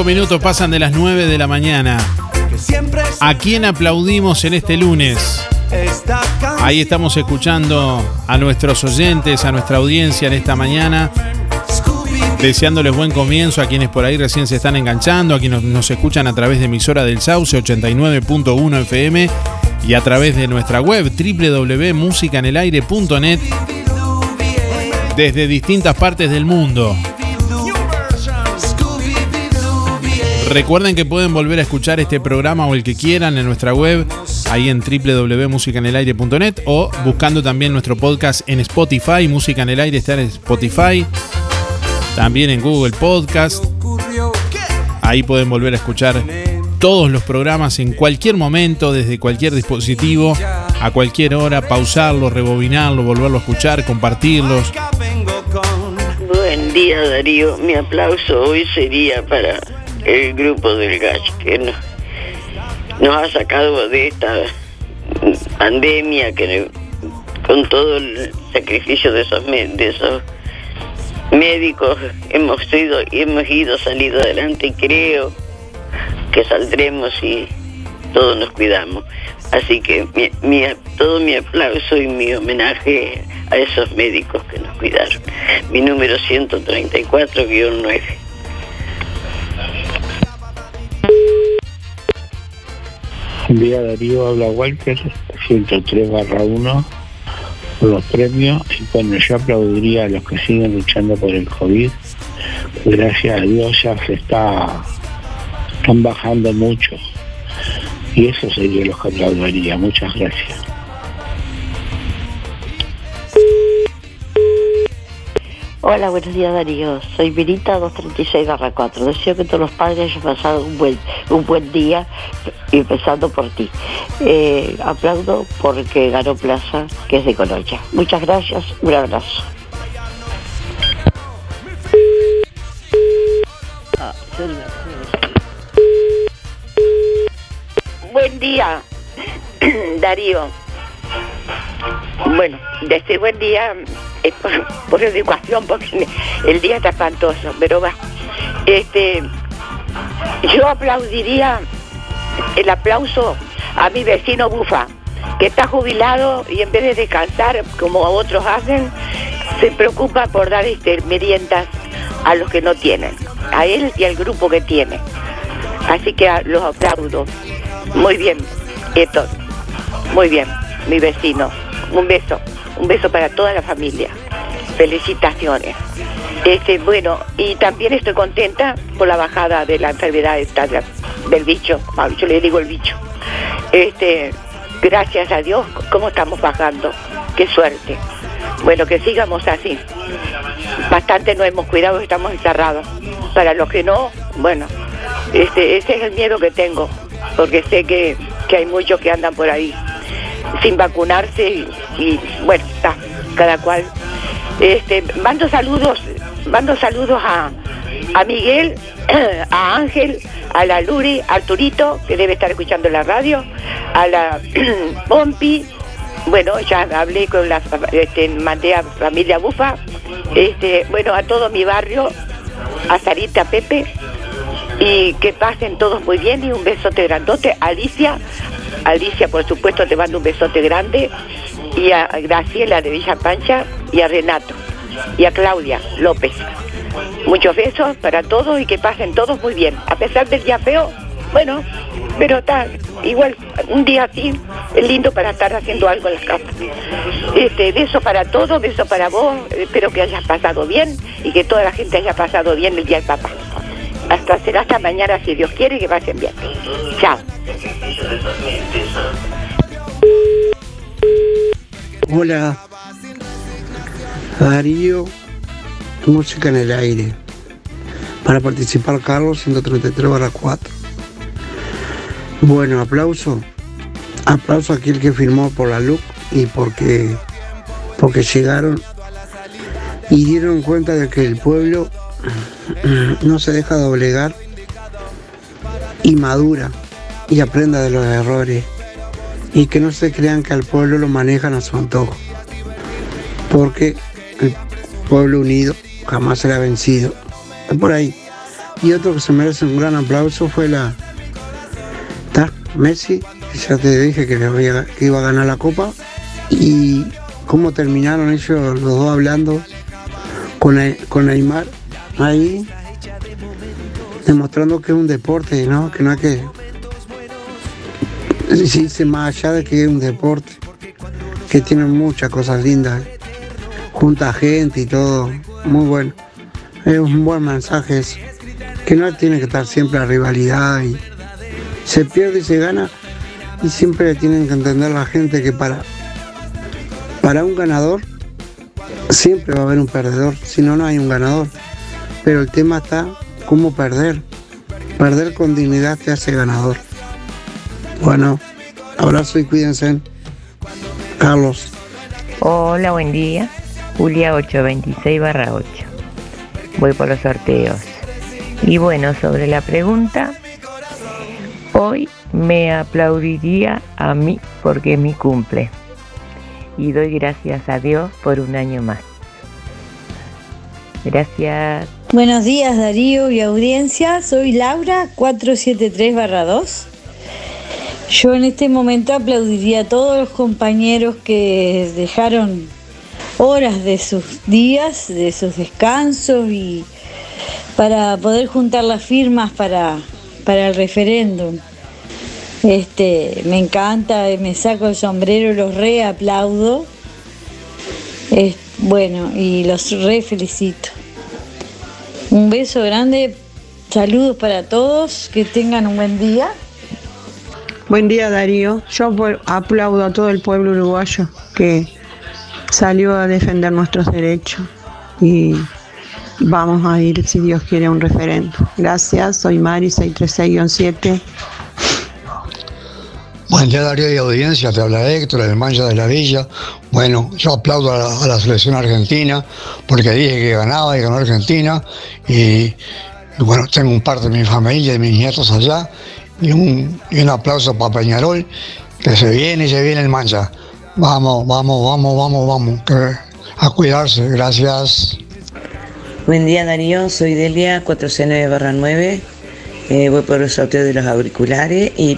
Cinco minutos pasan de las 9 de la mañana. ¿A quién aplaudimos en este lunes? Ahí estamos escuchando a nuestros oyentes, a nuestra audiencia en esta mañana. Deseándoles buen comienzo a quienes por ahí recién se están enganchando, a quienes nos escuchan a través de emisora del Sauce 89.1 FM y a través de nuestra web www.musicanelaire.net desde distintas partes del mundo. Recuerden que pueden volver a escuchar este programa o el que quieran en nuestra web, ahí en www.musicanelaire.net o buscando también nuestro podcast en Spotify. Música en el aire está en Spotify, también en Google Podcast. Ahí pueden volver a escuchar todos los programas en cualquier momento, desde cualquier dispositivo, a cualquier hora, pausarlo, rebobinarlo, volverlo a escuchar, compartirlos.
Buen día Darío, mi aplauso hoy sería para el grupo del GACH que nos, ha sacado de esta pandemia que con todo el sacrificio de esos, médicos hemos sido hemos ido salido adelante y creo que saldremos y todos nos cuidamos. Así que todo mi aplauso y mi homenaje a esos médicos que nos cuidaron. Mi número 134-9.
Buen día Darío, habla Walter, 103 barra 1 por los premios. Y bueno, yo aplaudiría a los que siguen luchando por el COVID. Gracias a Dios ya se está, están bajando mucho. Y eso sería lo que aplaudiría. Muchas gracias.
Hola, buenos días Darío. Soy Virita 236 4. Deseo que todos los padres hayan pasado un buen, un buen día, empezando por ti. Eh, aplaudo porque ganó Plaza, que es de Colonia. Muchas gracias, un abrazo.
Buen día, Darío. Bueno, decir buen día es por, por educación, porque el día está espantoso, pero va. Este, yo aplaudiría el aplauso a mi vecino Bufa, que está jubilado y en vez de descansar, como otros hacen, se preocupa por dar este, meriendas a los que no tienen, a él y al grupo que tiene. Así que a- los aplaudo. Muy bien, esto. Muy bien, mi vecino. Un beso, un beso para toda la familia. Felicitaciones. Este, bueno, y también estoy contenta por la bajada de la enfermedad esta, del bicho. Yo le digo el bicho. Este, gracias a Dios, cómo estamos bajando. Qué suerte. Bueno, que sigamos así. Bastante nos hemos cuidado, estamos encerrados. Para los que no, bueno, este, ese es el miedo que tengo, porque sé que, que hay muchos que andan por ahí sin vacunarse y, y, bueno, cada cual. Este, mando saludos, mando saludos a, a Miguel, a Ángel, a la Luri, a Arturito, que debe estar escuchando la radio, a la Pompi, bueno, ya hablé con la, este, mandé a familia Bufa, este, bueno, a todo mi barrio, a Sarita Pepe, y que pasen todos muy bien y un besote grandote. Alicia, Alicia por supuesto te mando un besote grande y a Graciela de Villa Pancha y a Renato y a Claudia López. Muchos besos para todos y que pasen todos muy bien. A pesar del día feo, bueno, pero está igual un día así es lindo para estar haciendo algo en las casas. Este, beso para todos, beso para vos, espero que hayas pasado bien y que toda la gente haya pasado bien el día del papá. Hasta será hasta mañana si Dios quiere que pasen bien. Chao.
Hola, Darío, música en el aire. Para participar, Carlos, 133 barra 4. Bueno, aplauso. Aplauso a aquel que firmó por la LUC y porque, porque llegaron y dieron cuenta de que el pueblo no se deja doblegar y madura y aprenda de los errores y que no se crean que al pueblo lo manejan a su antojo. Porque el pueblo unido jamás será vencido. Es por ahí. Y otro que se merece un gran aplauso fue la ta, Messi, ya te dije que, había- iba a ganar la copa. Y cómo terminaron ellos los dos hablando con, Ne- con Neymar ahí, demostrando que es un deporte, ¿no? Que no hay que irse más allá de que es un deporte, que tiene muchas cosas lindas, junta gente y todo, muy bueno. Es un buen mensaje eso, que no tiene que estar siempre la rivalidad y se pierde y se gana y siempre tienen que entender la gente que para, para un ganador siempre va a haber un perdedor, si no, no hay un ganador. Pero el tema está cómo perder. Perder con dignidad te hace ganador. Bueno, abrazo y cuídense. Carlos.
Hola, buen día. Julia 826 barra 8. Voy por los sorteos. Y bueno, sobre la pregunta, hoy me aplaudiría a mí porque es mi cumple. Y doy gracias a Dios por un año más. Gracias.
Buenos días Darío y audiencia, soy Laura 473-2. Yo en este momento aplaudiría a todos los compañeros que dejaron horas de sus días, de sus descansos y para poder juntar las firmas para, para el referéndum. Este, me encanta, me saco el sombrero, los re aplaudo. Es- bueno, y los re felicito. Un beso grande, saludos para todos, que tengan un buen día.
Buen día Darío, yo aplaudo a todo el pueblo uruguayo que salió a defender nuestros derechos y vamos a ir, si Dios quiere, a un referendo. Gracias, soy Mari 636-7.
Buen día Darío y audiencia, te habla Héctor, el mancha de la Villa. Bueno, yo aplaudo a la, selección argentina porque dije que ganaba y ganó Argentina. Y, bueno, tengo un parte de mi familia y mis nietos allá. Y un, y un aplauso para Peñarol, que se viene y se viene el mancha. Vamos, vamos, vamos, vamos, vamos. a cuidarse, gracias.
Buen día Darío, soy Delia 409-9. Eh, voy por el sorteo de los auriculares y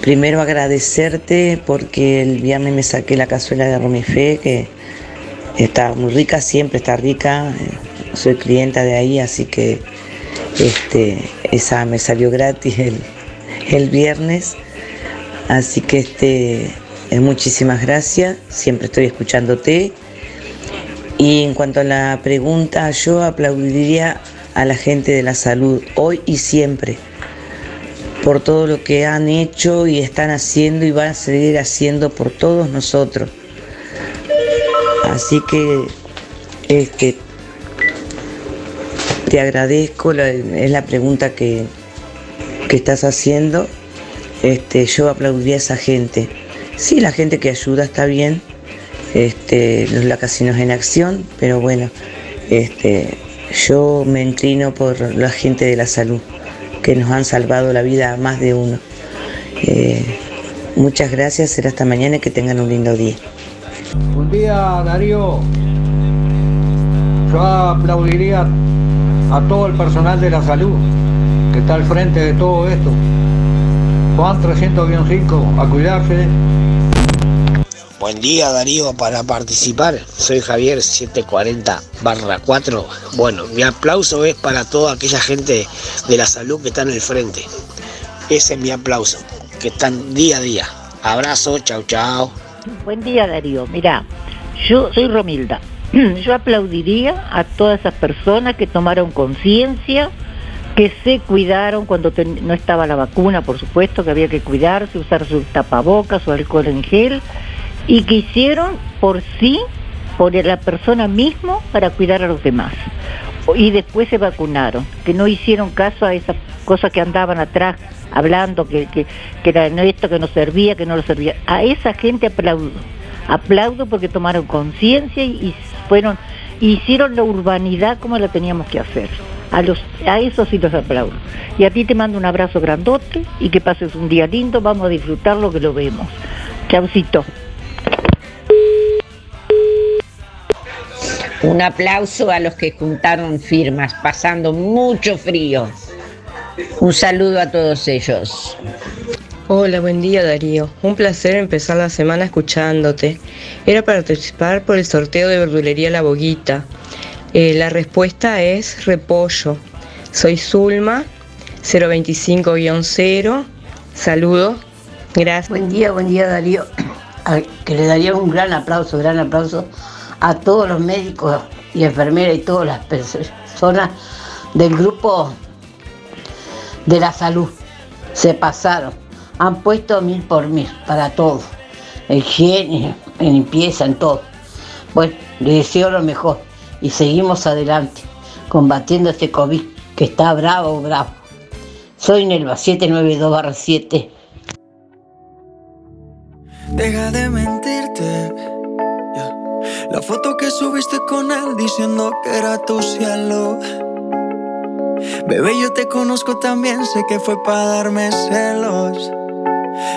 primero agradecerte porque el viernes me saqué la cazuela de Romifé que está muy rica, siempre está rica. Soy clienta de ahí, así que este, esa me salió gratis el, el viernes. Así que este, muchísimas gracias, siempre estoy escuchándote. Y en cuanto a la pregunta, yo aplaudiría a la gente de la salud hoy y siempre por todo lo que han hecho y están haciendo y van a seguir haciendo por todos nosotros. Así que este, te agradezco, la- es la pregunta que, que estás haciendo. Este, yo aplaudiría a esa gente. Sí, la gente que ayuda está bien, este, los lacasinos en acción, pero bueno, este, yo me inclino por la gente de la salud, que nos han salvado la vida a más de uno. Eh, muchas gracias, será hasta mañana y que tengan un lindo día.
Buen día, Darío. Yo aplaudiría a todo el personal de la salud que está al frente de todo esto. Juan 300-5, a cuidarse.
Buen día Darío, para participar soy Javier 740 barra 4. Bueno, mi aplauso es para toda aquella gente de la salud que está en el frente. Ese es mi aplauso, que están día a día. Abrazo, chau chau.
Buen día Darío, mira, yo soy Romilda. Yo aplaudiría a todas esas personas que tomaron conciencia que se cuidaron cuando no estaba la vacuna, por supuesto, que había que cuidarse, usar su tapabocas, su alcohol en gel, y que hicieron por sí, por la persona mismo, para cuidar a los demás. Y después se vacunaron, que no hicieron caso a esas cosas que andaban atrás hablando, que, que, que era esto que no servía, que no lo servía. A esa gente aplaudo. Aplaudo porque tomaron conciencia y, fueron, hicieron la urbanidad como la teníamos que hacer. A, los, a eso sí los aplaudo. Y a ti te mando un abrazo grandote y que pases un día lindo. Vamos a disfrutar lo que lo vemos. Chaucito.
Un aplauso a los que juntaron firmas, pasando mucho frío. Un saludo a todos ellos.
Hola, buen día Darío. Un placer empezar la semana escuchándote. Era para participar por el sorteo de verdulería La Boguita. Eh, la respuesta es repollo. Soy Zulma, 025-0. Saludos. Gracias.
Buen día, buen día Darío. A- Que le daría un gran aplauso, gran aplauso a todos los médicos y enfermeras y todas las personas del grupo de la salud. Se pasaron. Han puesto mil por mil para todo. En higiene, en limpieza, en todo. Bueno, les deseo lo mejor y seguimos adelante, combatiendo este COVID que está bravo, bravo. Soy Nelva 792-7.
Deja de mentirte. La foto que subiste con él diciendo que era tu cielo. Bebé, yo te conozco también, sé que fue para darme celos.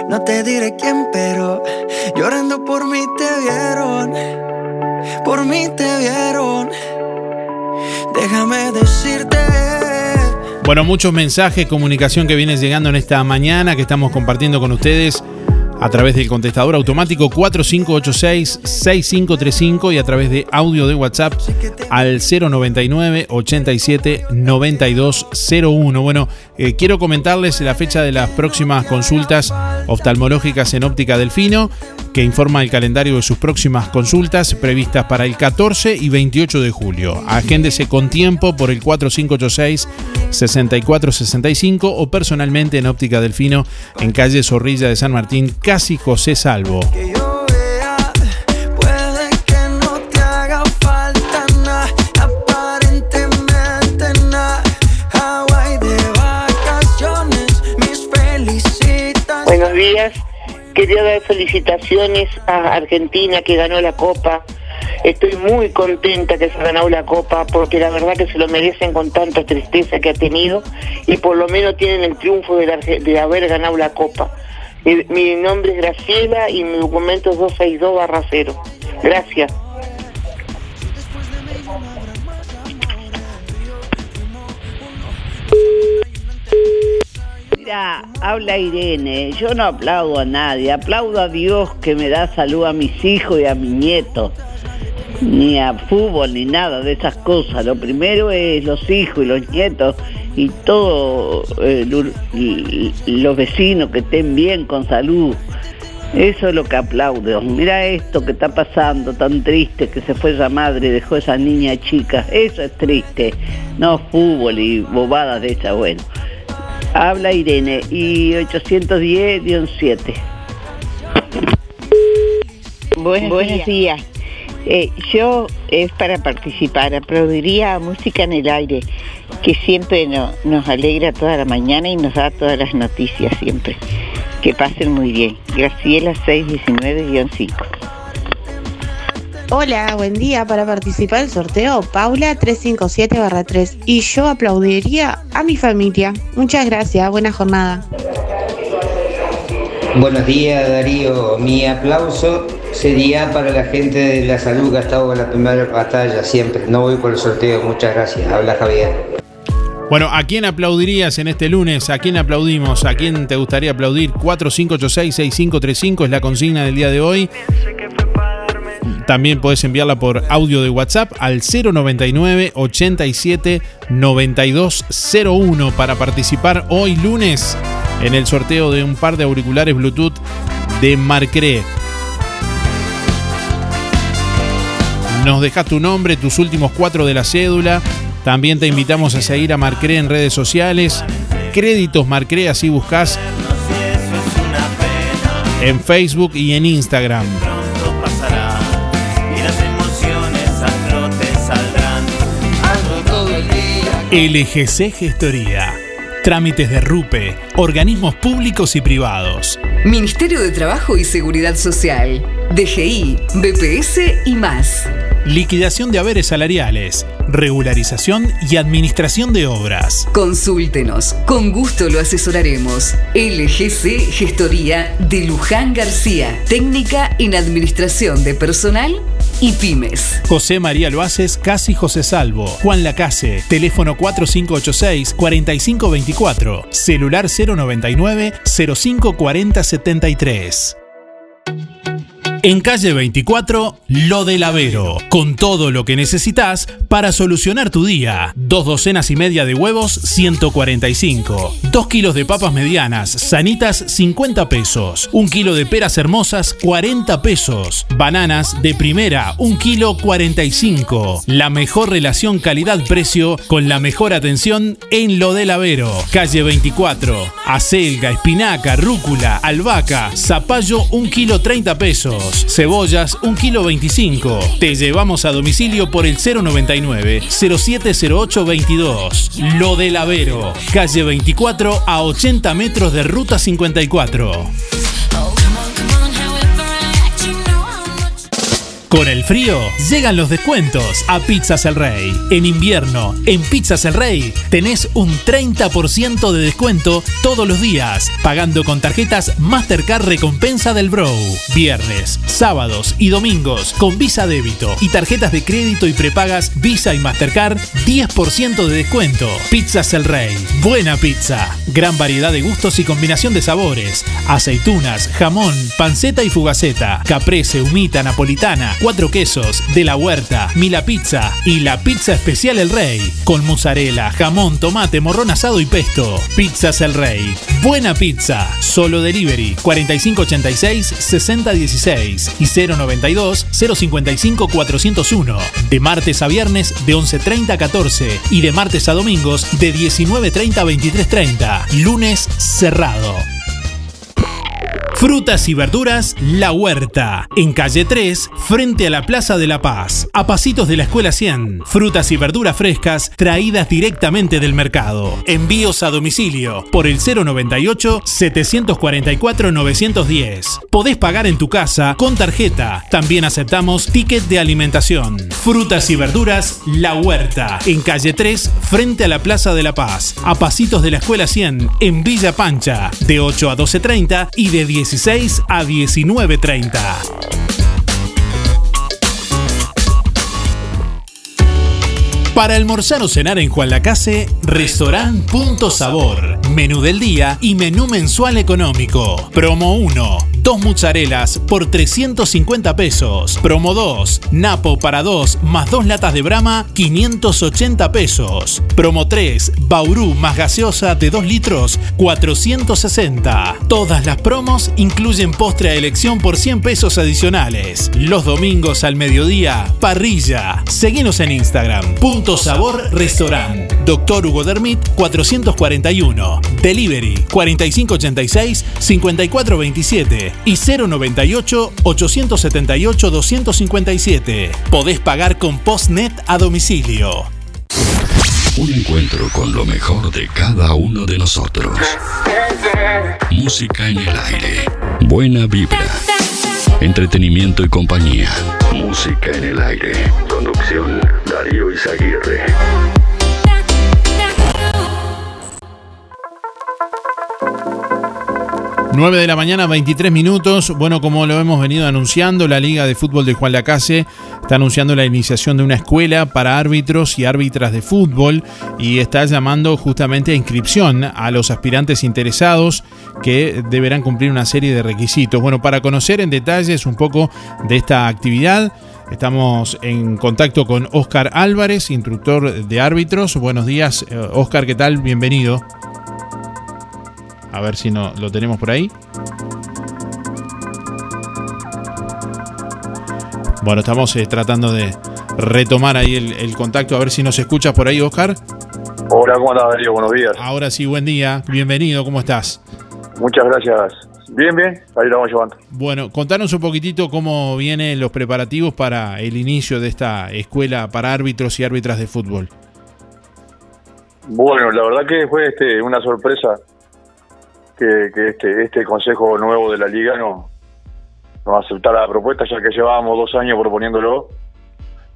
No te diré quién, pero llorando por mí te vieron. Por mí te vieron. Déjame decirte.
Bueno, muchos mensajes, comunicación que viene llegando en esta mañana que estamos compartiendo con ustedes a través del contestador automático 4586-6535 y a través de audio de WhatsApp al 099 87 9201. Bueno, eh, quiero comentarles la fecha de las próximas consultas oftalmológicas en óptica Delfino, que informa el calendario de sus próximas consultas previstas para el 14 y 28 de julio. Agéndese con tiempo por el 4586 6465 o personalmente en óptica Delfino en calle Zorrilla de San Martín, casi José Salvo.
Buenos días. Quería dar felicitaciones a Argentina que ganó la Copa. Estoy muy contenta que se ha ganado la Copa porque la verdad que se lo merecen con tanta tristeza que ha tenido y por lo menos tienen el triunfo de, la de haber ganado la Copa. Mi, nombre es Graciela y mi documento es 262 barra 0. Gracias.
Mira, habla Irene, yo no aplaudo a nadie, aplaudo a Dios que me da salud a mis hijos y a mis nietos. Ni a fútbol ni nada de esas cosas. Lo primero es los hijos y los nietos y todos los vecinos que estén bien con salud. Eso es lo que aplaudo. Mira esto que está pasando, tan triste, que se fue esa madre y dejó esa niña chica. Eso es triste. No fútbol y bobadas de esas, bueno. Habla Irene y 810-7.
Buenos,
Buenos
días. Eh, yo es para participar, aplaudiría a Música en el Aire, que siempre no- nos alegra toda la mañana y nos da todas las noticias siempre. Que pasen muy bien. Graciela 619-5.
Hola, buen día. Para participar del sorteo, Paula 357-3. Y yo aplaudiría a mi familia. Muchas gracias. Buena jornada.
Buenos días Darío, mi aplauso sería para la gente de la salud que ha estado en la primera batalla siempre. No voy por el sorteo, muchas gracias. Habla Javier.
Bueno, ¿a quién aplaudirías en este lunes? ¿A quién aplaudimos? ¿A quién te gustaría aplaudir? 4586-6535 es la consigna del día de hoy. También puedes enviarla por audio de WhatsApp al 099 87 9201 para participar hoy lunes en el sorteo de un par de auriculares Bluetooth de Marcré. Nos dejas tu nombre, tus últimos cuatro de la cédula También te invitamos a seguir a Marcre en redes sociales. Créditos Marcre, así buscas en Facebook y en Instagram. LGC Gestoría. Trámites de RUPE, organismos públicos y privados.
Ministerio de Trabajo y Seguridad Social, DGI, BPS y más.
Liquidación de haberes salariales, regularización y administración de obras.
Consúltenos, con gusto lo asesoraremos. LGC Gestoría de Luján García, técnica en administración de personal y pymes.
José María Loaces, Casi José Salvo. Juan Lacase, teléfono 4586-4524, celular 099 054073. En calle 24, Lo del Avero, con todo lo que necesitas para solucionar tu día. Dos docenas y media de huevos, 145. Dos kilos de papas medianas, sanitas, 50 pesos. Un kilo de peras hermosas, 40 pesos. Bananas de primera, un kilo, 45. La mejor relación calidad-precio con la mejor atención en Lo del Avero. Calle 24, acelga, espinaca, rúcula, albahaca, zapallo, un kilo, 30 pesos. Cebollas, 1 kilo 25. Te llevamos a domicilio por el 099 070822. Lo del Avero. Calle 24 a 80 metros de Ruta 54. Con el frío llegan los descuentos a Pizzas El Rey. En invierno, en Pizzas El Rey tenés un 30% de descuento todos los días, pagando con tarjetas Mastercard Recompensa del Bro. Viernes, sábados y domingos con Visa Débito y tarjetas de crédito y prepagas Visa y Mastercard 10% de descuento. Pizzas El Rey. Buena pizza. Gran variedad de gustos y combinación de sabores. Aceitunas, jamón, panceta y fugaceta. Caprese, humita, napolitana cuatro quesos, de la huerta, Mila Pizza y la pizza especial El Rey, con mozzarella, jamón, tomate, morrón asado y pesto. Pizzas El Rey. Buena pizza. Solo delivery 4586-6016 y 092 055 401. De martes a viernes de 11.30 a 14 y de martes a domingos de 19.30 a 23.30. Lunes cerrado. Frutas y verduras La Huerta, en calle 3, frente a la Plaza de la Paz, a pasitos de la Escuela 100. Frutas y verduras frescas traídas directamente del mercado. Envíos a domicilio por el 098-744-910. Podés pagar en tu casa con tarjeta. También aceptamos ticket de alimentación. Frutas y verduras La Huerta, en calle 3, frente a la Plaza de la Paz, a pasitos de la Escuela 100, en Villa Pancha, de 8 a 12.30 y de 16 a 19.30. Para almorzar o cenar en Juan Lacase, Restaurant Punto Sabor. Menú del día y menú mensual económico. Promo 1. Dos mozzarellas por 350 pesos. Promo 2. Napo para 2 más dos latas de Brama, 580 pesos. Promo 3. Bauru más gaseosa de 2 litros, 460. Todas las promos incluyen postre a elección por 100 pesos adicionales. Los domingos al mediodía, parrilla. Seguinos en Instagram. Sabor Restaurant. Doctor Hugo Dermit 441. Delivery 4586 5427 y 098-878-257. Podés pagar con Postnet a domicilio.
Un encuentro con lo mejor de cada uno de nosotros. Música en el aire. Buena vibra. Entretenimiento y compañía. Música en el aire. Conducción Darío Izaguirre.
9 de la mañana, 23 minutos. Bueno, como lo hemos venido anunciando, la Liga de Fútbol de Juan Lacase está anunciando la iniciación de una escuela para árbitros y árbitras de fútbol y está llamando justamente a inscripción a los aspirantes interesados que deberán cumplir una serie de requisitos. Bueno, para conocer en detalles un poco de esta actividad, Estamos en contacto con Oscar Álvarez, instructor de árbitros. Buenos días, Oscar, ¿qué tal? Bienvenido. A ver si no lo tenemos por ahí. Bueno, estamos eh, tratando de, retomar ahí el, el contacto, a ver si nos escuchas por ahí, Oscar.
Hola, ¿cómo andás, Darío? Buenos días.
Ahora sí, buen día, bienvenido, ¿cómo estás?
Muchas gracias. Bien, bien, ahí lo vamos llevando.
Bueno, contanos un poquitito cómo vienen los preparativos para el inicio de esta escuela para árbitros y árbitras de fútbol.
Bueno, la verdad que fue este, una sorpresa que, que este, este consejo nuevo de la liga no, no aceptara la propuesta, ya que llevábamos dos años proponiéndolo,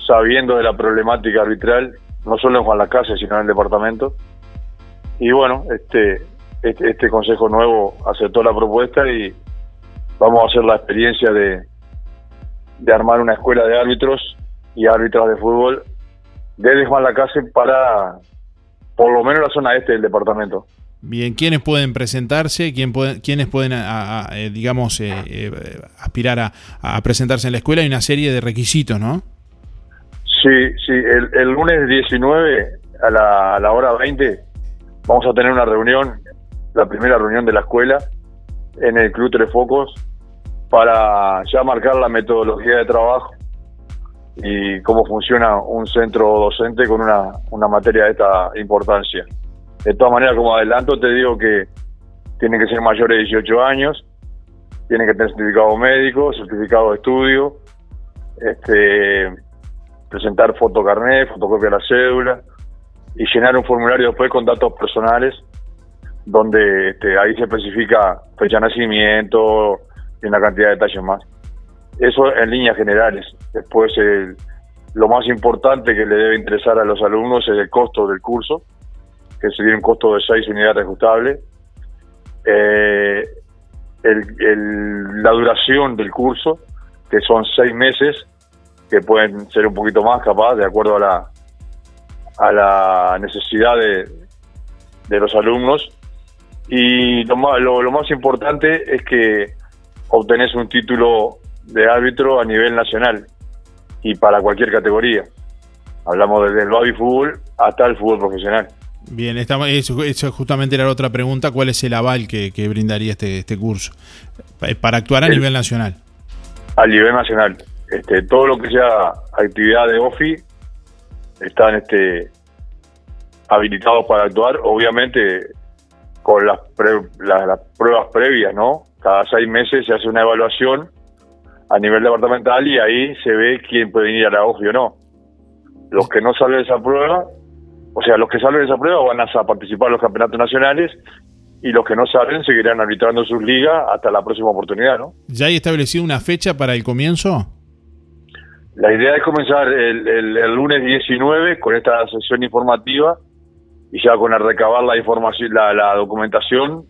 sabiendo de la problemática arbitral, no solo en Juan la Casa, sino en el departamento. Y bueno, este, este, este consejo nuevo aceptó la propuesta y vamos a hacer la experiencia de, de armar una escuela de árbitros y árbitras de fútbol desde Juan la Casa para por lo menos la zona este del departamento.
Bien, ¿quiénes pueden presentarse? ¿Quién puede, ¿Quiénes pueden, a- a- eh, digamos, eh, eh, aspirar a, a presentarse en la escuela? Hay una serie de requisitos, ¿no?
Sí, sí, el, el lunes 19 a la, a la hora 20 vamos a tener una reunión, la primera reunión de la escuela en el Club Tres Focos para ya marcar la metodología de trabajo y cómo funciona un centro docente con una, una materia de esta importancia. De todas maneras, como adelanto, te digo que tienen que ser mayores de 18 años, tienen que tener certificado médico, certificado de estudio, este, presentar fotocarnet, fotocopia de la cédula y llenar un formulario después con datos personales donde este, ahí se especifica fecha de nacimiento y una cantidad de detalles más. Eso en líneas generales. Después el- lo más importante que le debe interesar a los alumnos es el costo del curso, que sería un costo de 6 unidades ajustables. Eh, el- el- la duración del curso, que son 6 meses, que pueden ser un poquito más capaz, de acuerdo a la, a la necesidad de, de los alumnos. Y lo más, lo, lo más importante es que obtenés un título de árbitro a nivel nacional y para cualquier categoría. Hablamos desde el baby fútbol hasta el fútbol profesional.
Bien, estamos, eso, eso justamente era la otra pregunta. ¿Cuál es el aval que, que brindaría este, este curso? Pa- Para actuar a
El-
nivel nacional.
a nivel nacional. Este, todo lo que sea actividad de OFI están este, habilitados para actuar, obviamente con las, pre- la- las pruebas previas, ¿no? Cada seis meses se hace una evaluación a nivel departamental y ahí se ve quién puede ir a la OFI o no. Los que no salen de esa prueba, o sea, los que salen de esa prueba van a participar en los campeonatos nacionales y los que no salen seguirán arbitrando sus ligas hasta la próxima oportunidad, ¿no?
¿Ya hay establecido una fecha para el comienzo?
La idea es comenzar el, el- el lunes 19 con esta sesión informativa y ya con el recabar la información, la, la documentación,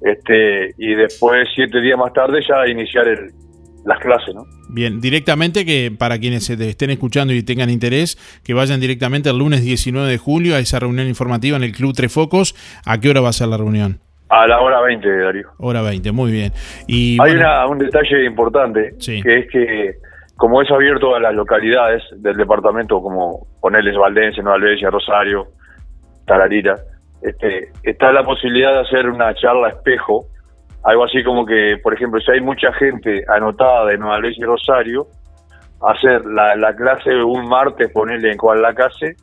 este y después siete días más tarde ya iniciar el- las clases, ¿no?
Bien, directamente que para quienes estén escuchando y tengan interés, que vayan directamente el lunes 19 de julio a esa reunión informativa en el Club Tres Focos. ¿A qué hora va a ser la reunión?
A la hora 20, Darío.
Hora 20, muy bien. Y
Hay
bueno,
una- un detalle importante, que es que como es abierto a las localidades del departamento, como ponerles Valdense, Nueva Albesia, Rosario, Tararira, este, está la posibilidad de hacer una charla espejo, algo así como que, por ejemplo, si hay mucha gente anotada de Nueva Albesia y Rosario, hacer la, la clase un martes, ponerle en Juan Lacase,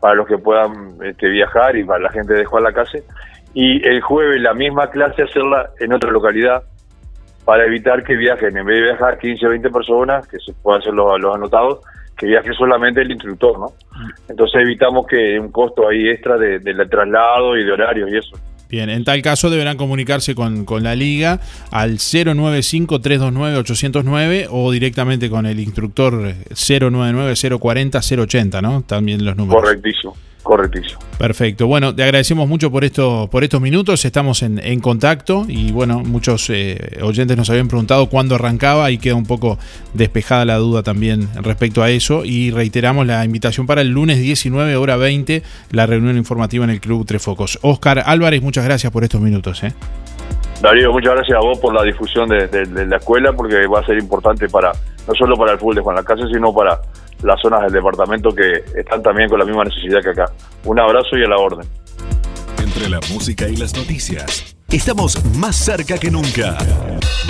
para los que puedan este, viajar y para la gente de Juan Lacase, y el jueves la misma clase hacerla en otra localidad para evitar que viajen, en vez de viajar 15 o 20 personas, que se puedan hacer los anotados, que viaje solamente el instructor, ¿no? Entonces evitamos que un costo ahí extra de, del traslado y de horarios y eso.
bien, en tal caso deberán comunicarse con, con la liga al 095-329-809 o directamente con el instructor 099-040-080, ¿no? También los números.
Correctísimo, correctísimo.
Perfecto. Bueno, te agradecemos mucho por esto, por estos minutos. Estamos en, en contacto y bueno, muchos eh, oyentes nos habían preguntado cuándo arrancaba y queda un poco despejada la duda también respecto a eso. Y reiteramos la invitación para el lunes 19 hora 20, la reunión informativa en el Club Tres Focos. Oscar Álvarez, muchas gracias por estos minutos. ¿eh?
Darío, muchas gracias a vos por la difusión de, de- de la escuela, porque va a ser importante para no solo para el fútbol de Juan Lacase, sino para las zonas del departamento que están también con la misma necesidad que acá. Un abrazo y a la orden.
Entre la música y las noticias, estamos más cerca que nunca.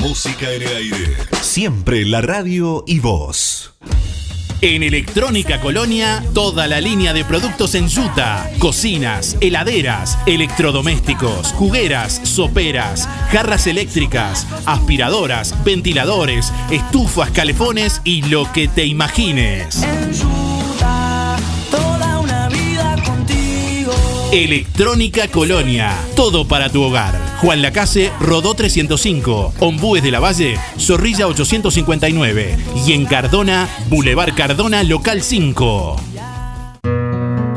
Música en el aire. Siempre la radio y voz.
En Electrónica Colonia, toda la línea de productos en yuta, cocinas, heladeras, electrodomésticos, jugueras, soperas, jarras eléctricas, aspiradoras, ventiladores, estufas, calefones y lo que te imagines. Electrónica Colonia, todo para tu hogar. Juan Lacase, Rodó 305, Ombúes de la Valle, Zorrilla 859 y en Cardona, Boulevard Cardona, local 5.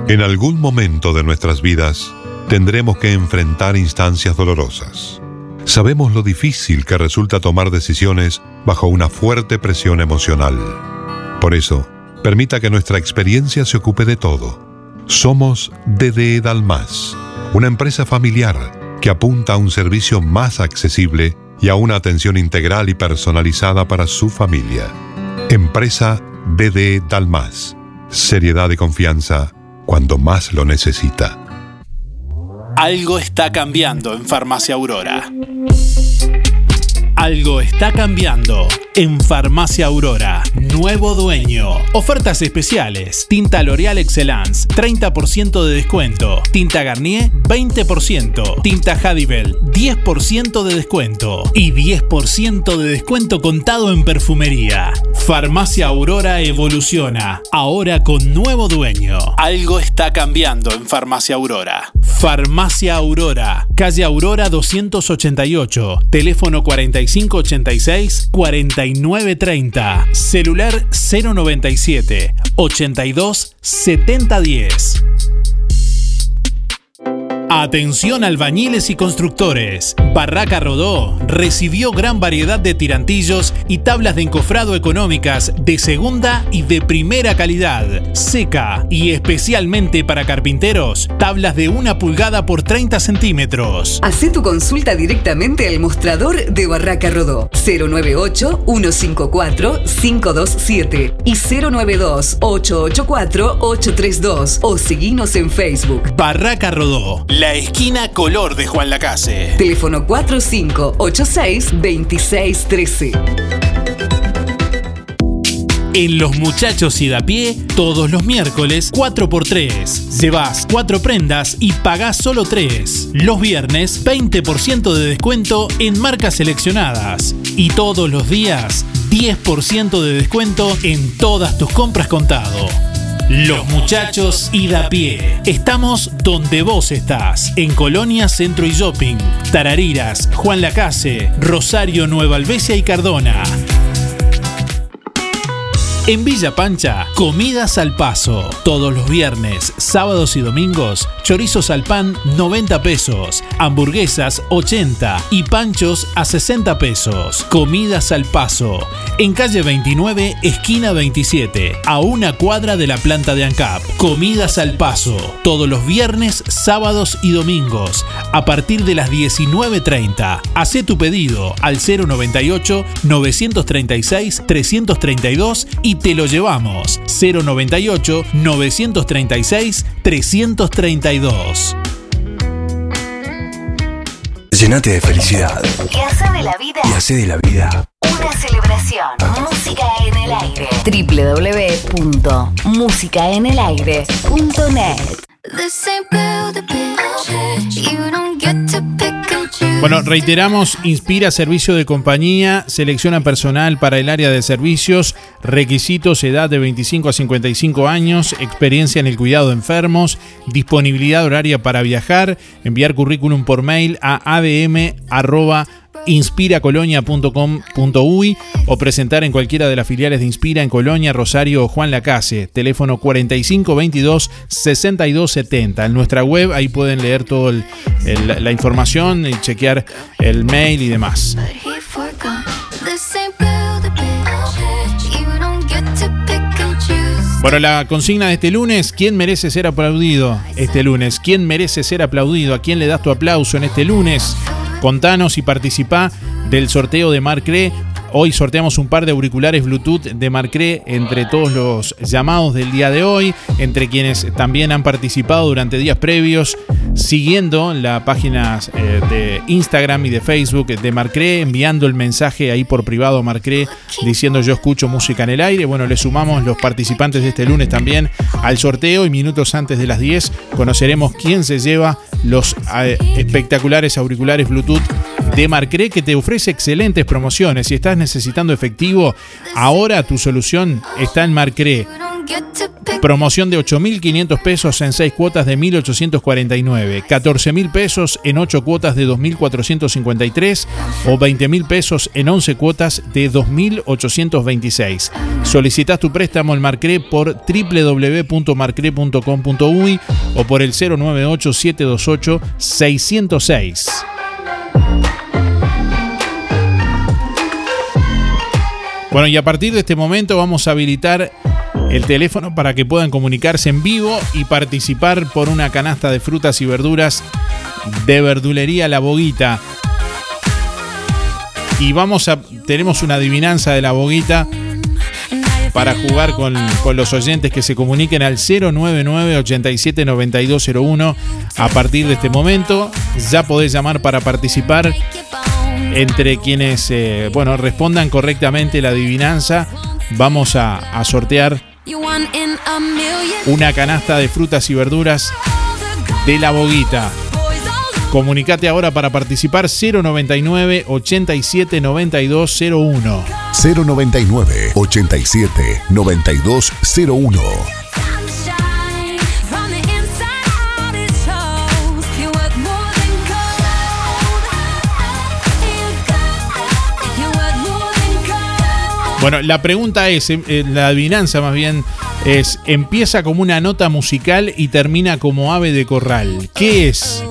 En algún momento de nuestras vidas tendremos que enfrentar instancias dolorosas. Sabemos lo difícil que resulta tomar decisiones bajo una fuerte presión emocional. Por eso, permita que nuestra experiencia se ocupe de todo. Somos DDE Dalmas, una empresa familiar que apunta a un servicio más accesible y a una atención integral y personalizada para su familia. Empresa DDE Dalmas. Seriedad y confianza cuando más lo necesita.
Algo está cambiando en Farmacia Aurora. Algo está cambiando en Farmacia Aurora. Nuevo dueño. Ofertas especiales. Tinta L'Oreal Excellence, 30% de descuento. Tinta Garnier, 20%. Tinta Hadibel, 10% de descuento. Y 10% de descuento contado en perfumería. Farmacia Aurora evoluciona. Ahora con nuevo dueño. Algo está cambiando en Farmacia Aurora. Farmacia Aurora. Calle Aurora 288. Teléfono 4586 4930. Celular 097 82 7010. Atención albañiles y constructores. Barraca Rodó recibió gran variedad de tirantillos y tablas de encofrado económicas de segunda y de primera calidad, seca y especialmente para carpinteros, tablas de una pulgada por 30 centímetros.
Hacé tu consulta directamente al mostrador de Barraca Rodó 098-154-527 y 092-884-832 o seguinos en Facebook.
Barraca Rodó, la esquina color de Juan Lacase.
Teléfono 4586-2613.
En Los Muchachos y da pie, todos los miércoles 4x3. Llevas 4 prendas y pagás solo 3. Los viernes 20% de descuento en marcas seleccionadas. Y todos los días 10% de descuento en todas tus compras contado. Los muchachos y da pie. Estamos donde vos estás. En Colonia Centro y Shopping. Tarariras, Juan Lacase, Rosario Nueva Albesia y Cardona. En Villa Pancha, comidas al paso. Todos los viernes, sábados y domingos, chorizos al pan 90 pesos, hamburguesas 80 y panchos a 60 pesos. Comidas al paso. En calle 29, esquina 27, a una cuadra de la planta de ANCAP. Comidas al paso. Todos los viernes, sábados y domingos, a partir de las 19.30. Hacé tu pedido al 098 936 332 y te lo llevamos. 098 936 332.
Llenate de felicidad
Y hace de la vida
y hace de la vida
una celebración. Música en el aire. www.musicaenelaire.net
Bueno, reiteramos, inspira servicio de compañía, selecciona personal para el área de servicios, requisitos, edad de 25 a 55 años, experiencia en el cuidado de enfermos, disponibilidad horaria para viajar, enviar currículum por mail a adm inspiracolonia.com.uy o presentar en cualquiera de las filiales de Inspira en Colonia, Rosario o Juan Lacase. Teléfono 4522 6270. En nuestra web ahí pueden leer toda la información y chequear el mail y demás. Bueno, la consigna de este lunes, ¿quién merece ser aplaudido este lunes? ¿Quién merece ser aplaudido? ¿A quién le das tu aplauso en este lunes? Contanos y participá del sorteo de Marcre hoy sorteamos un par de auriculares Bluetooth de Marcré entre todos los llamados del día de hoy, entre quienes también han participado durante días previos, siguiendo la página eh, de Instagram y de Facebook de Marcré, enviando el mensaje ahí por privado a Marcré diciendo yo escucho música en el aire. Bueno, le sumamos los participantes de este lunes también al sorteo y minutos antes de las 10 conoceremos quién se lleva los eh, espectaculares auriculares Bluetooth de Marcré que te ofrece excelentes promociones. Si estás necesitando efectivo, ahora tu solución está en Marcré. Promoción de 8.500 pesos en 6 cuotas de 1.849, 14.000 pesos en 8 cuotas de 2.453 o 20.000 pesos en 11 cuotas de 2.826. Solicitas tu préstamo en Marcré por www.marcré.com.uy o por el 098 Bueno, y a partir de este momento vamos a habilitar el teléfono para que puedan comunicarse en vivo y participar por una canasta de frutas y verduras de verdulería La Boguita. Y vamos a. Tenemos una adivinanza de la Boguita para jugar con, con, los oyentes que se comuniquen al 099 87 9201 a partir de este momento. Ya podés llamar para participar entre quienes eh, bueno, respondan correctamente la adivinanza. Vamos a, sortear una canasta de frutas y verduras de la boguita. Comunicate ahora para participar 099 87 92 01.
099 87 92 01.
Bueno, la pregunta es, eh, eh, la adivinanza más bien, es, empieza como una nota musical y termina como ave de corral. ¿Qué es?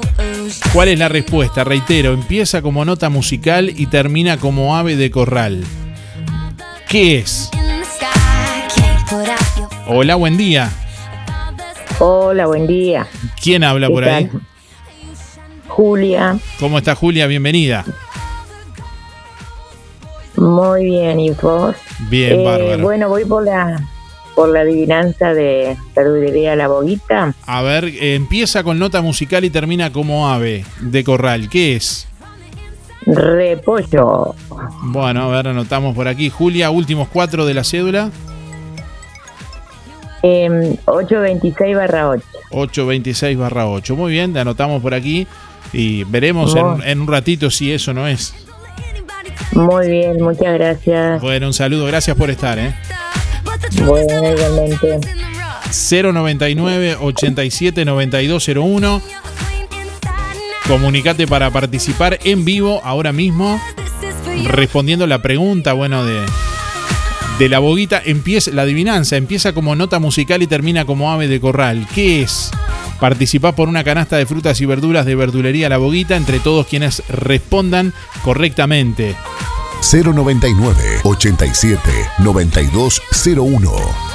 ¿Cuál es la respuesta? Reitero, empieza como nota musical y termina como ave de corral. ¿Qué es? Hola, buen día.
Hola, buen día.
¿Quién habla por ahí?
Julia.
¿Cómo está Julia? Bienvenida.
Muy bien, ¿y vos?
Bien,
Eh,
bárbaro.
Bueno, voy por la por la adivinanza de verdulería La Boguita.
A ver, eh, empieza con nota musical y termina como ave de corral. ¿Qué es?
Repollo.
Bueno, a ver, anotamos por aquí. Julia, últimos cuatro de la cédula.
Eh, 826 barra 8.
826 barra 8. Muy bien, te anotamos por aquí y veremos en un ratito si eso no es.
Muy bien, muchas gracias.
Bueno, un saludo, gracias por estar. ¿eh?
Bueno, igualmente.
099 87 9201. Comunicate para participar en vivo ahora mismo. Respondiendo la pregunta, bueno, de, de la boguita. Empieza, la adivinanza empieza como nota musical y termina como ave de corral. ¿Qué es? Participá por una canasta de frutas y verduras de verdulería La Boguita entre todos quienes respondan correctamente.
099 87 92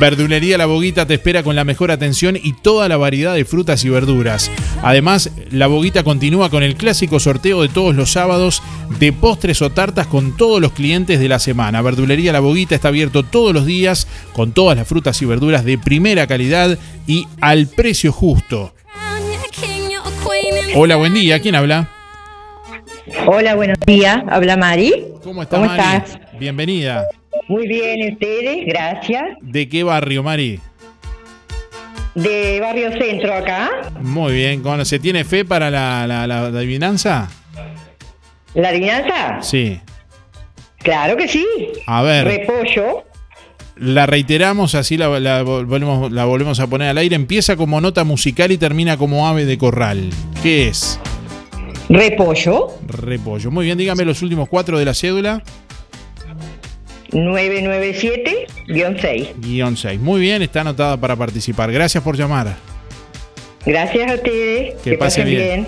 Verdulería La Boguita te espera con la mejor atención y toda la variedad de frutas y verduras. Además, La Boguita continúa con el clásico sorteo de todos los sábados de postres o tartas con todos los clientes de la semana. Verdulería La Boguita está abierto todos los días con todas las frutas y verduras de primera calidad y al precio justo. Hola, buen día. ¿Quién habla?
Hola, buenos días. Habla Mari.
¿Cómo está,
¿Cómo
Mari?
estás?
Bienvenida.
Muy bien, ¿y ustedes? Gracias.
¿De qué barrio, Mari?
De Barrio Centro acá.
Muy bien. ¿Cómo- ¿Se tiene fe para la, la- la- la adivinanza?
¿La adivinanza?
Sí.
Claro que sí.
A ver.
Repollo.
La reiteramos, así la, la volvemos, la volvemos a poner al aire. Empieza como nota musical y termina como ave de corral. ¿Qué es?
Repollo.
Repollo. Muy bien, dígame los últimos cuatro de la cédula.
997-6.
Guión 6. Muy bien, está anotada para participar. Gracias por llamar.
Gracias a ustedes.
Que pase
pasen
bien.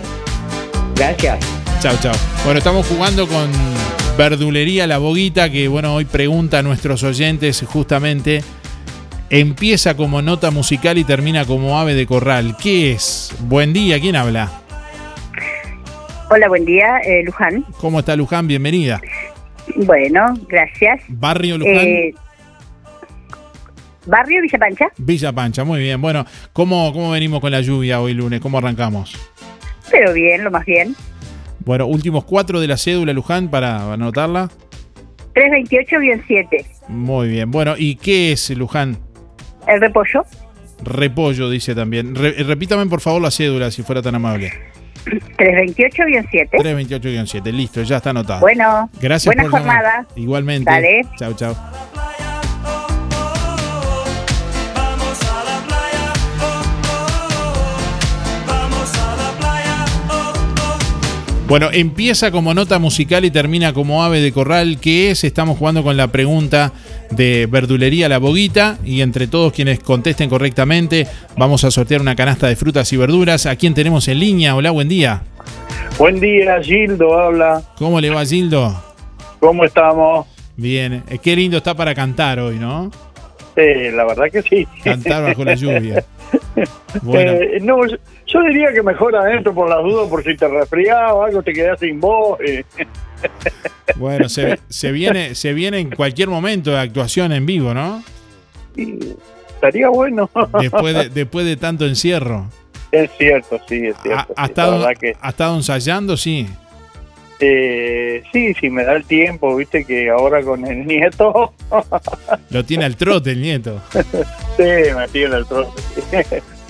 Gracias.
Chao, chao. Bueno, estamos jugando con Verdulería La Boguita, que bueno, hoy pregunta a nuestros oyentes justamente. Empieza como nota musical y termina como ave de corral. ¿Qué es? Buen día, ¿quién habla?
Hola, buen día, eh, Luján.
¿Cómo está Luján? Bienvenida.
Bueno, gracias.
Barrio Luján.
Eh, Barrio Villa Pancha.
Villa Pancha, muy bien. Bueno, ¿cómo, ¿cómo venimos con la lluvia hoy lunes? ¿Cómo arrancamos?
Pero bien, lo más bien.
Bueno, últimos cuatro de la cédula, Luján, para anotarla.
328-7.
Muy bien. Bueno, ¿y qué es, Luján?
El repollo.
Repollo, dice también. Re- repítame, por favor, la cédula, si fuera tan amable.
328-7.
328-7, listo, ya está anotado.
Bueno,
Gracias
buena
por llamar.
jornada.
Igualmente.
Dale.
Chau, chau. Bueno, empieza como nota musical y termina como ave de corral. ¿Qué es? Estamos jugando con la pregunta de verdulería La Boguita y entre todos quienes contesten correctamente vamos a sortear una canasta de frutas y verduras. ¿A quién tenemos en línea? Hola, buen día.
Buen día, Gildo habla.
¿Cómo le va, Gildo?
¿Cómo estamos?
Bien, eh, qué lindo está para cantar hoy, ¿no?
Eh, la verdad que sí.
Cantar bajo la lluvia. Bueno.
Eh, no, yo, diría que mejor adentro por las dudas, por si te resfriás o algo, te quedás sin voz. eh.
Bueno, se, se viene, se viene en cualquier momento de actuación en vivo, ¿no?
Estaría bueno.
Después de, después de tanto encierro.
Es cierto, sí, es cierto.
¿Ha,
sí,
estado,
que,
ha estado ensayando? Sí.
Eh, sí, sí, me da el tiempo, viste que ahora con el nieto,
Lo tiene al trote el nieto.
sí, me tiene el trozo.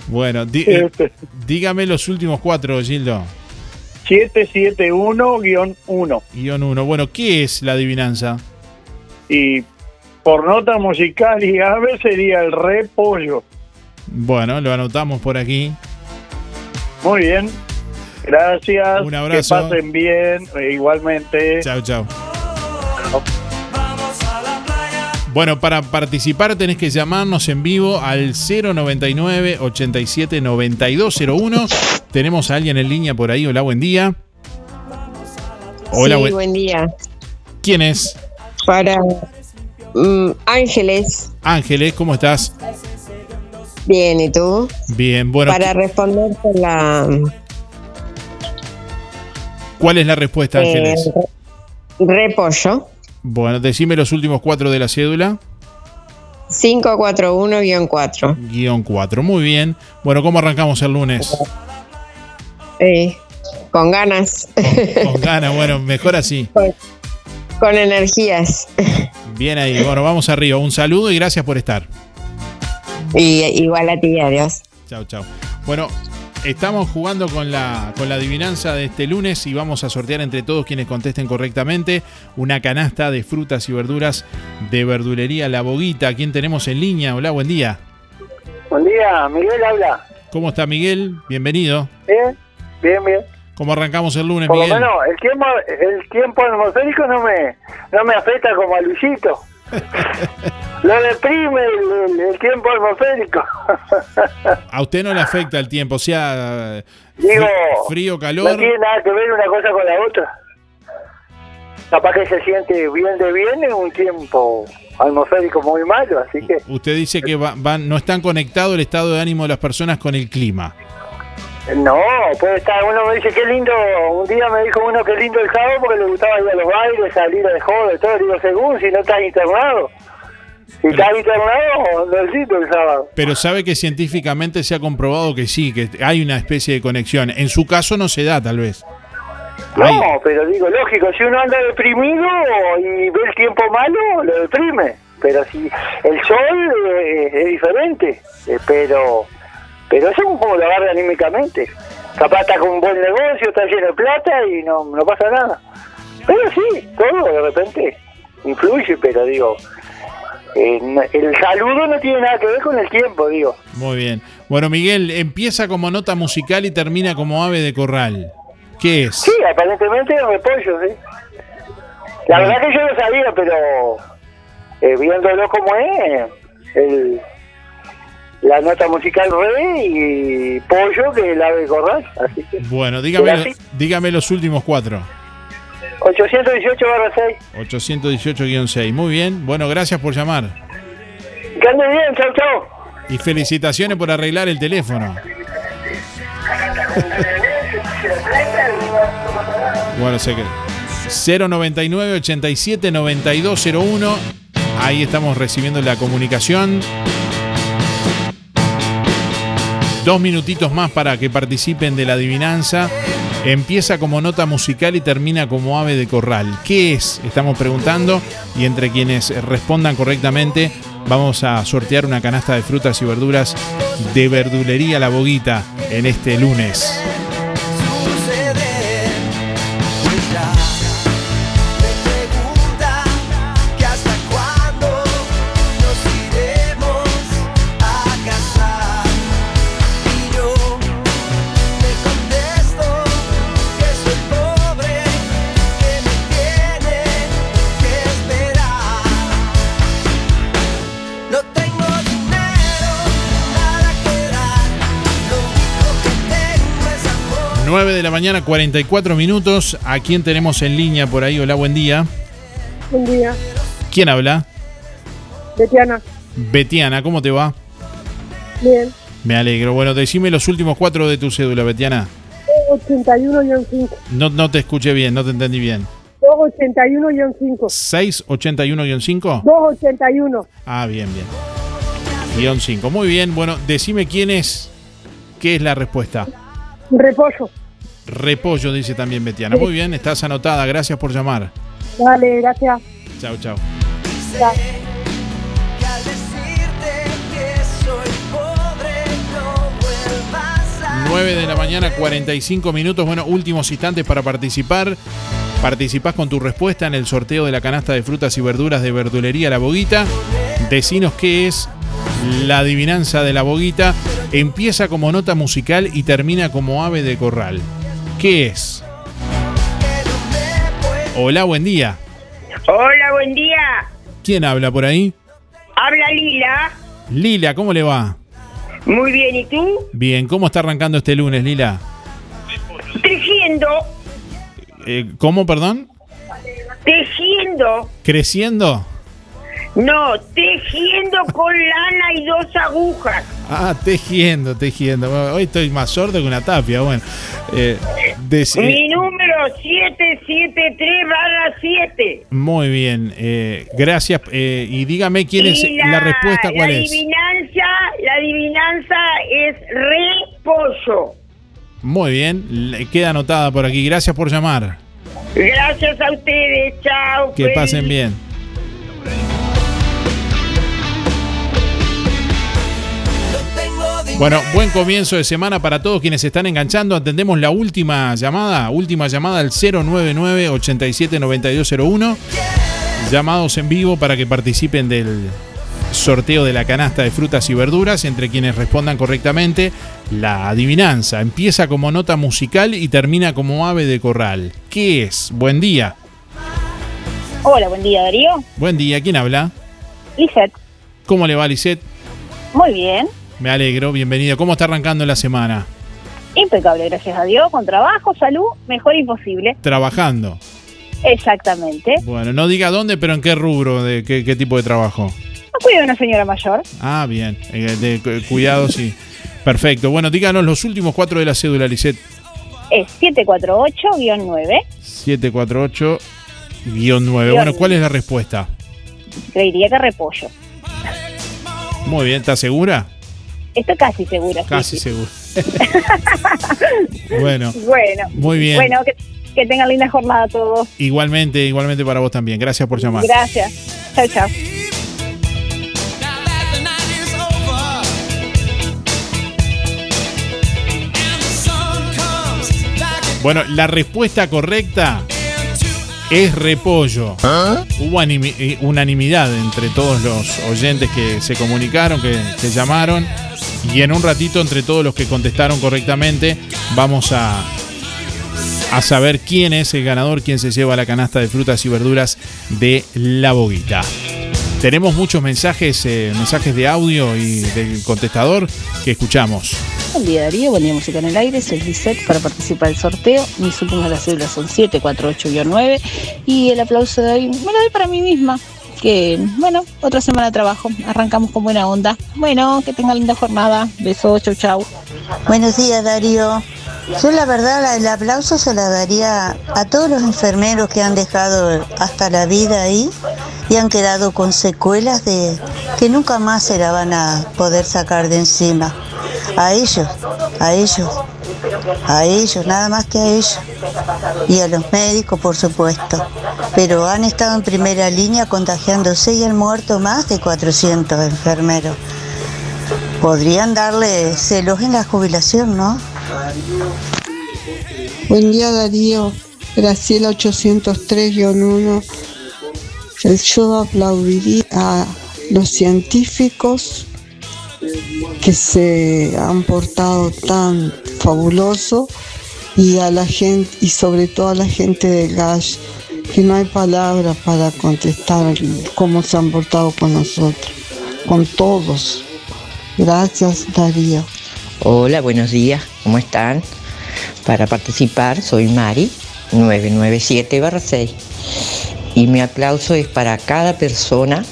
Bueno, eh,
Este.
dígame los últimos cuatro, Gildo.
771-1.
Guión uno. Bueno, ¿qué es la adivinanza?
Y por nota musical y ave sería el repollo.
Bueno, lo anotamos por aquí.
Muy bien. Gracias.
Un abrazo.
Que pasen bien. eh, Igualmente.
Chao, chao. Bueno, para participar tenés que llamarnos en vivo al 099 87 9201. Tenemos a alguien en línea por ahí. Hola, buen día. Hola,
sí,
buen-
buen día.
¿Quién es?
Para mm, Ángeles.
Ángeles, ¿cómo estás?
Bien, ¿y tú?
Bien, bueno.
Para responder por la
¿Cuál es la respuesta,
eh,
Ángeles?
repollo
Bueno, decime los últimos cuatro de la cédula.
541-4.
Guión 4. Muy bien. Bueno, ¿cómo arrancamos el lunes?
Eh, con ganas,
Con ganas, bueno, mejor así.
con energías.
Bien ahí. Bueno, vamos arriba. Un saludo y gracias por estar.
Y igual a ti, adiós.
Chao, chao. Bueno, estamos jugando con la, con la adivinanza de este lunes y vamos a sortear entre todos quienes contesten correctamente una canasta de frutas y verduras de verdulería La Boguita. ¿Quién tenemos en línea? Hola, buen día.
Buen día, Miguel habla.
¿Cómo está Miguel? Bienvenido.
Bien, bien, bien.
¿Cómo arrancamos el lunes,
Por lo
Miguel?
menos el tiempo, el tiempo atmosférico no me, no me afecta como a Luisito. Lo deprime el, tiempo atmosférico.
A usted no le afecta el tiempo, o sea,
Digo,
frío,
no
calor.
tiene nada que ver una cosa con la otra. Capaz que se siente bien de bien en un tiempo atmosférico muy malo, así que
Usted dice que va- van- no están conectados el estado de ánimo de las personas con el clima.
No, puede estar, uno me dice qué lindo, un día me dijo uno qué lindo el sábado porque le gustaba ir a los bailes, salir de joda, y todo, digo según si no estás internado. Si estás internado, no es lindo el sábado.
Pero sabe que científicamente se ha comprobado que sí, que hay una especie de conexión. En su caso no se da, tal vez.
No, pero digo, lógico, si uno anda deprimido y ve el tiempo malo, lo deprime. Pero si el sol eh, es diferente, eh, pero pero eso es como lo agarra anímicamente. Capaz está con un buen negocio, está lleno de plata y no, no pasa nada. Pero sí, todo de repente influye, pero digo, eh, el saludo no tiene nada que ver con el tiempo, digo.
Muy bien. Bueno, Miguel, empieza como nota musical y termina como ave de corral. ¿Qué es?
Sí, aparentemente es repollo, sí. La verdad que yo lo sabía, pero eh, viéndolo como es, el, la nota musical re y pollo que es el ave corral. Así que
Bueno, dígame, dígame los últimos cuatro.
818 barra 6.
818-6. Muy bien. Bueno, gracias por llamar.
Que ande bien, chau, chau.
Y felicitaciones por arreglar el teléfono. Bueno, sé que 099 87 9201. Ahí estamos recibiendo la comunicación. Dos minutitos más para que participen de la adivinanza. Empieza como nota musical y termina como ave de corral. ¿Qué es? Estamos preguntando y entre quienes respondan correctamente vamos a sortear una canasta de frutas y verduras de verdulería La Boguita en este lunes. 9 de la mañana, 44 minutos. ¿A quién tenemos en línea por ahí? Hola, buen día.
Buen día,
¿Quién habla?
Betiana.
Betiana, ¿cómo te va?
Bien.
Me alegro. Bueno, decime los últimos cuatro de tu cédula, Betiana.
281-5.
No, no te escuché bien, no te entendí bien.
281-5.
681-5.
281.
Ah, bien, bien. Guión 5. Muy bien. Bueno, decime quién es. ¿Qué es la respuesta?
Repollo.
Repollo, dice también Betiana. Muy bien, estás anotada. Gracias por llamar.
Dale, gracias.
Chao, chao. 9 de la mañana, 45 minutos. Bueno, últimos instantes para participar. Participás con tu respuesta en el sorteo de la canasta de frutas y verduras de Verdulería La Boguita. Decinos qué es la adivinanza de La Boguita. Empieza como nota musical y termina como ave de corral. ¿Qué es? Hola, buen día.
Hola, buen día.
¿Quién habla por ahí?
Habla Lila.
Lila, ¿cómo le va?
Muy bien, ¿y tú?
Bien, ¿cómo está arrancando este lunes, Lila?
Tejiendo,
Eh, ¿Cómo, perdón?
tejiendo.
¿Creciendo?
No, tejiendo con lana y dos agujas.
Ah, tejiendo, tejiendo. Bueno, Hoy estoy más sordo que una tapia. Bueno, eh,
Mi número 773 barra 7.
muy bien. eh, gracias. eh, y dígame quién es la, respuesta, cuál
la
es.
Adivinanza, la adivinanza es repollo.
Muy bien, le queda anotada por aquí. Gracias por llamar.
Gracias a ustedes, chao.
Que pasen bien. Bueno, buen comienzo de semana para todos quienes se están enganchando. Atendemos la última llamada, última llamada al 099 87 9201. Llamados en vivo para que participen del sorteo de la canasta de frutas y verduras entre quienes respondan correctamente. La adivinanza empieza como nota musical y termina como ave de corral. ¿Qué es? Buen día.
Hola, buen día Darío.
Buen día, ¿quién habla?
Lisette.
¿Cómo le va, Lisette?
Muy bien.
Me alegro, bienvenido. ¿Cómo está arrancando la semana?
Impecable, gracias a Dios. Con trabajo, salud, mejor imposible.
Trabajando.
Exactamente.
Bueno, no diga dónde, pero en qué rubro, de qué, qué tipo de trabajo.
Cuido de una señora mayor.
Ah, bien. eh, de cu- cuidado, sí. Perfecto. Bueno, díganos los últimos cuatro de la cédula, Lisette.
Es 748-9.
748-9. Bueno, ¿cuál es la respuesta?
Creería que repollo.
Muy bien, ¿está segura?
Estoy casi segura. sí,
Casi
sí.
segura. bueno,
Bueno.
Muy bien.
Bueno, que, que tengan linda jornada todos.
igualmente, igualmente para vos también. Gracias por llamar.
Gracias. Chao, chao.
Bueno, la respuesta correcta es repollo. Hubo animi- eh, unanimidad entre todos los oyentes que se comunicaron, que, que llamaron. Y en un ratito, entre todos los que contestaron correctamente, vamos a, a saber quién es el ganador, quién se lleva la canasta de frutas y verduras de la boguita. Tenemos muchos mensajes, eh, mensajes de audio y del contestador que escuchamos.
Buen día Darío, buen día Música en el Aire, soy Lisette para participar del sorteo. Mis últimas las cédulas son 748-9 y el aplauso de hoy me lo doy para mí misma. Que bueno, otra semana de trabajo, arrancamos con buena onda. Bueno, que tenga linda jornada. Besos, chau chau.
Buenos días, Darío.
Yo la verdad el aplauso se la daría a todos los enfermeros que han dejado hasta la vida ahí y han quedado con secuelas de que nunca más se la van a poder sacar de encima. A ellos, a ellos, a ellos, nada más que a ellos. Y a los médicos, por supuesto. Pero han estado en primera línea contagiándose y han muerto más de 400 enfermeros. Podrían darle celos en la jubilación, ¿no?
Buen día Darío, Graciela 803-1. Yo aplaudiría a los científicos que se han portado tan fabuloso y a la gente y sobre todo a la gente de GASH que no hay palabras para contestar cómo se han portado con nosotros, con todos. Gracias Darío.
Hola, buenos días, ¿cómo están? Para participar soy Mari, 997-6. Y mi aplauso es para cada persona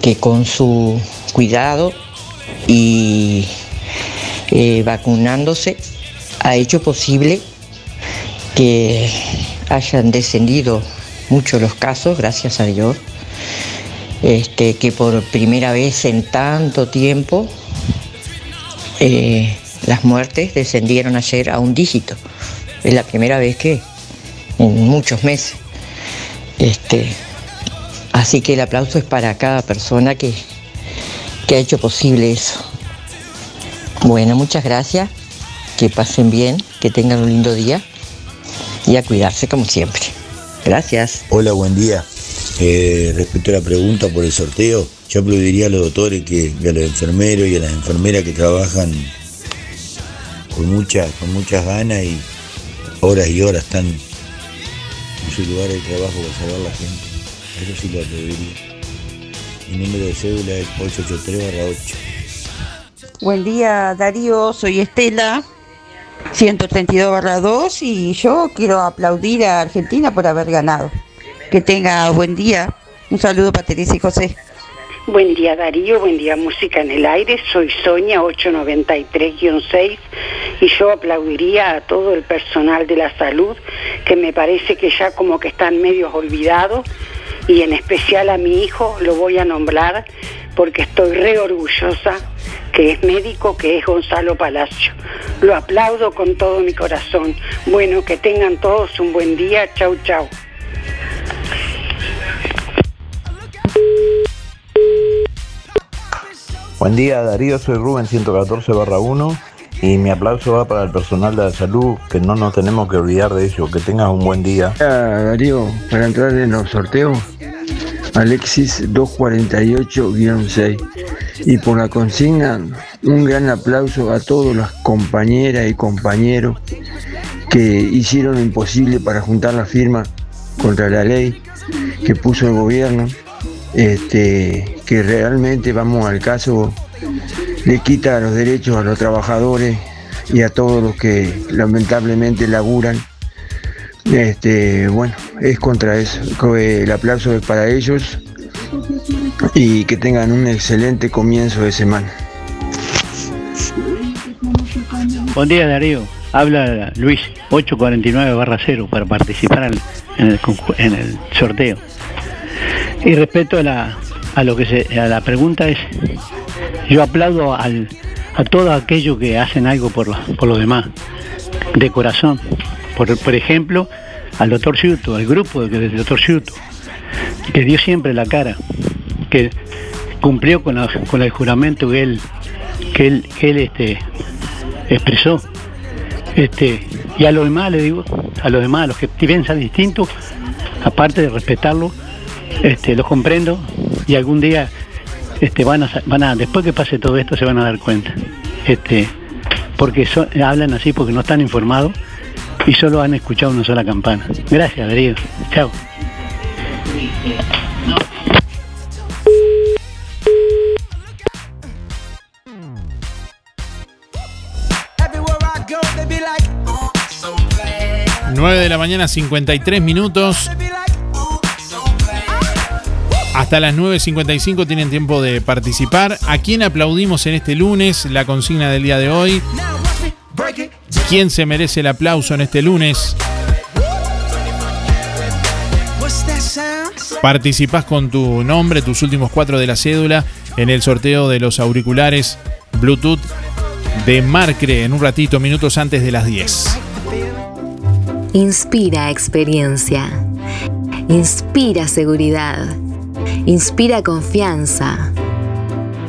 que con su cuidado y eh, vacunándose ha hecho posible que hayan descendido mucho los casos, gracias a Dios, este, que por primera vez en tanto tiempo eh, las muertes descendieron ayer a un dígito. Es la primera vez que en muchos meses. Este, así que el aplauso es para cada persona que, que ha hecho posible eso. Bueno, muchas gracias. Que pasen bien, que tengan un lindo día y a cuidarse como siempre. Gracias.
Hola, buen día. Eh, respecto a la pregunta por el sorteo, yo aplaudiría a los doctores, que, y a los enfermeros y a las enfermeras que trabajan con, mucha, con muchas ganas y horas y horas están en su lugar de trabajo para salvar a la gente. Eso sí lo aplaudiría. Mi número de cédula es 883-8.
Buen día Darío, soy Estela, 132-2 y yo quiero aplaudir a Argentina por haber ganado. Que tenga buen día. Un saludo para Teresa y José.
Buen día Darío, buen día Música en el Aire, soy Sonia 893-6 y yo aplaudiría a todo el personal de la salud que me parece que ya como que están medios olvidados y en especial a mi hijo lo voy a nombrar porque estoy re orgullosa que es médico, que es Gonzalo Palacio. Lo aplaudo con todo mi corazón. Bueno, que tengan todos un buen día. Chau, chau.
Buen día Darío, soy Rubén 114 barra 1 y mi aplauso va para el personal de la salud, que no nos tenemos que olvidar de ello. Que tengas un buen día.
Darío, para entrar en los sorteos, Alexis 248-6. Y por la consigna, un gran aplauso a todas las compañeras y compañeros que hicieron lo imposible para juntar la firma contra la ley que puso el gobierno, este, que realmente, vamos al caso, le quita los derechos a los trabajadores y a todos los que lamentablemente laburan. Este, bueno, es contra eso. El aplauso es para ellos y que tengan un excelente comienzo de semana.
Buen día Darío, habla Luis 849-0 para participar en el, sorteo. Y respecto a, la, lo que a la pregunta es, yo aplaudo a todos aquellos que hacen algo por, por los demás, de corazón. Por, por ejemplo, al doctor Ciuto, al grupo del doctor Ciuto, que dio siempre la cara, que cumplió con, el juramento que él, que él, este, expresó. Este, y a los demás le digo, a los demás, a los que piensan distinto, aparte de respetarlo, este, los comprendo y algún día van, a, después que pase todo esto se van a dar cuenta. Porque hablan así porque no están informados y solo han escuchado una sola campana. Gracias, Darío. Chao.
Nueve de la mañana, 53 minutos. Hasta las 9.55 tienen tiempo de participar. ¿A quién aplaudimos en este lunes? La consigna del día de hoy.
¿Quién se merece el aplauso en este lunes? Participás con tu nombre, tus últimos cuatro de la cédula en el sorteo de los auriculares Bluetooth de Marcre en un ratito, minutos antes de las 10.
Inspira experiencia. Inspira seguridad. Inspira confianza.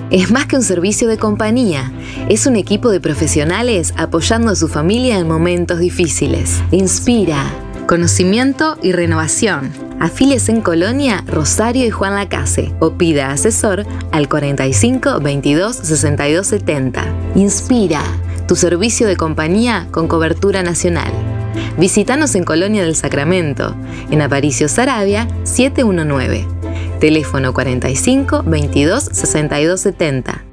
Es más que un servicio de compañía, es un equipo de profesionales apoyando a su familia en momentos difíciles. Inspira conocimiento y renovación. Afiles en Colonia, Rosario y Juan Lacase o pida asesor al 45 22 62 70. Inspira, tu servicio de compañía con cobertura nacional. Visítanos en Colonia del Sacramento, en Aparicio Sarabia 719. Teléfono 45 22 62 70.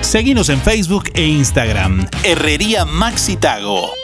Seguinos en Facebook e Instagram. Herrería Maxi Tago.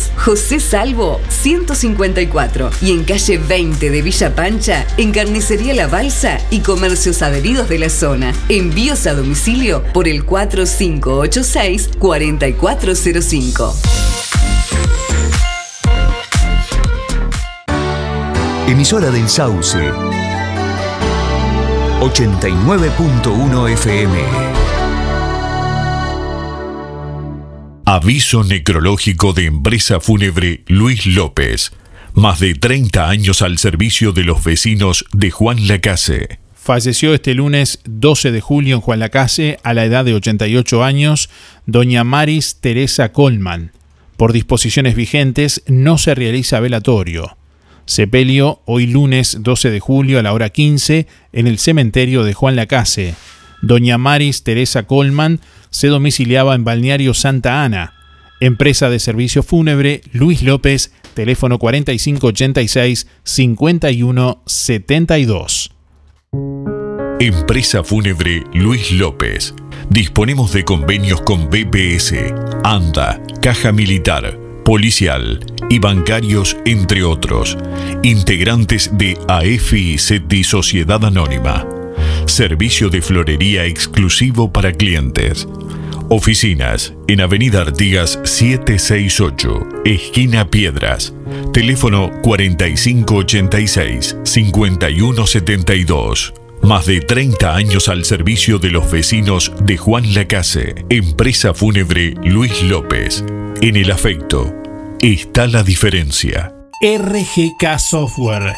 José Salvo 154 y en calle 20 de Villa Pancha, en Carnicería La Balsa y comercios adheridos de la zona. Envíos a domicilio por el 4586 4405.
Emisora del Sauce. 89.1 FM. Aviso necrológico de empresa fúnebre Luis López. Más de 30 años al servicio de los vecinos de Juan Lacase.
Falleció este lunes 12 de julio en Juan Lacase a la edad de 88 años doña Maris Teresa Colman. Por disposiciones vigentes no se realiza velatorio. Sepelio hoy lunes 12 de julio a la hora 15 en el cementerio de Juan Lacase. Doña Maris Teresa Colman se domiciliaba en Balneario Santa Ana. Empresa de servicio fúnebre Luis López, teléfono 4586-5172.
Empresa fúnebre Luis López. Disponemos de convenios con BPS, ANDA, Caja Militar, Policial y bancarios, entre otros. Integrantes de AFI SETI Sociedad Anónima. Servicio de florería exclusivo para clientes. Oficinas en Avenida Artigas 768, esquina Piedras. Teléfono 4586-5172. Más de 30 años al servicio de los vecinos de Juan Lacase. Empresa fúnebre Luis López. En el afecto está la diferencia.
RGK Software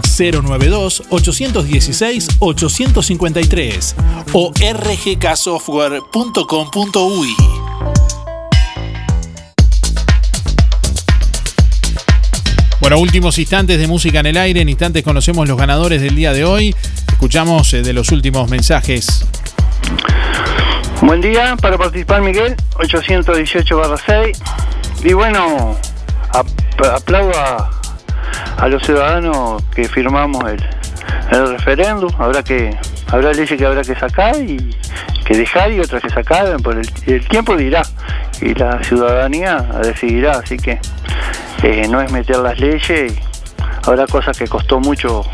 092-816-853 o rgksoftware.com.uy.
Bueno, últimos instantes de música en el aire. En instantes conocemos los ganadores del día de hoy. Escuchamos eh, de los últimos mensajes.
Buen día, para participar Miguel, 818-6. Y bueno, ap- aplaudo a, a los ciudadanos que firmamos el, el referéndum, habrá que habrá leyes que habrá que sacar y que dejar y otras que sacar, por el, tiempo dirá y la ciudadanía decidirá, así que eh, no es meter las leyes, habrá cosas que costó mucho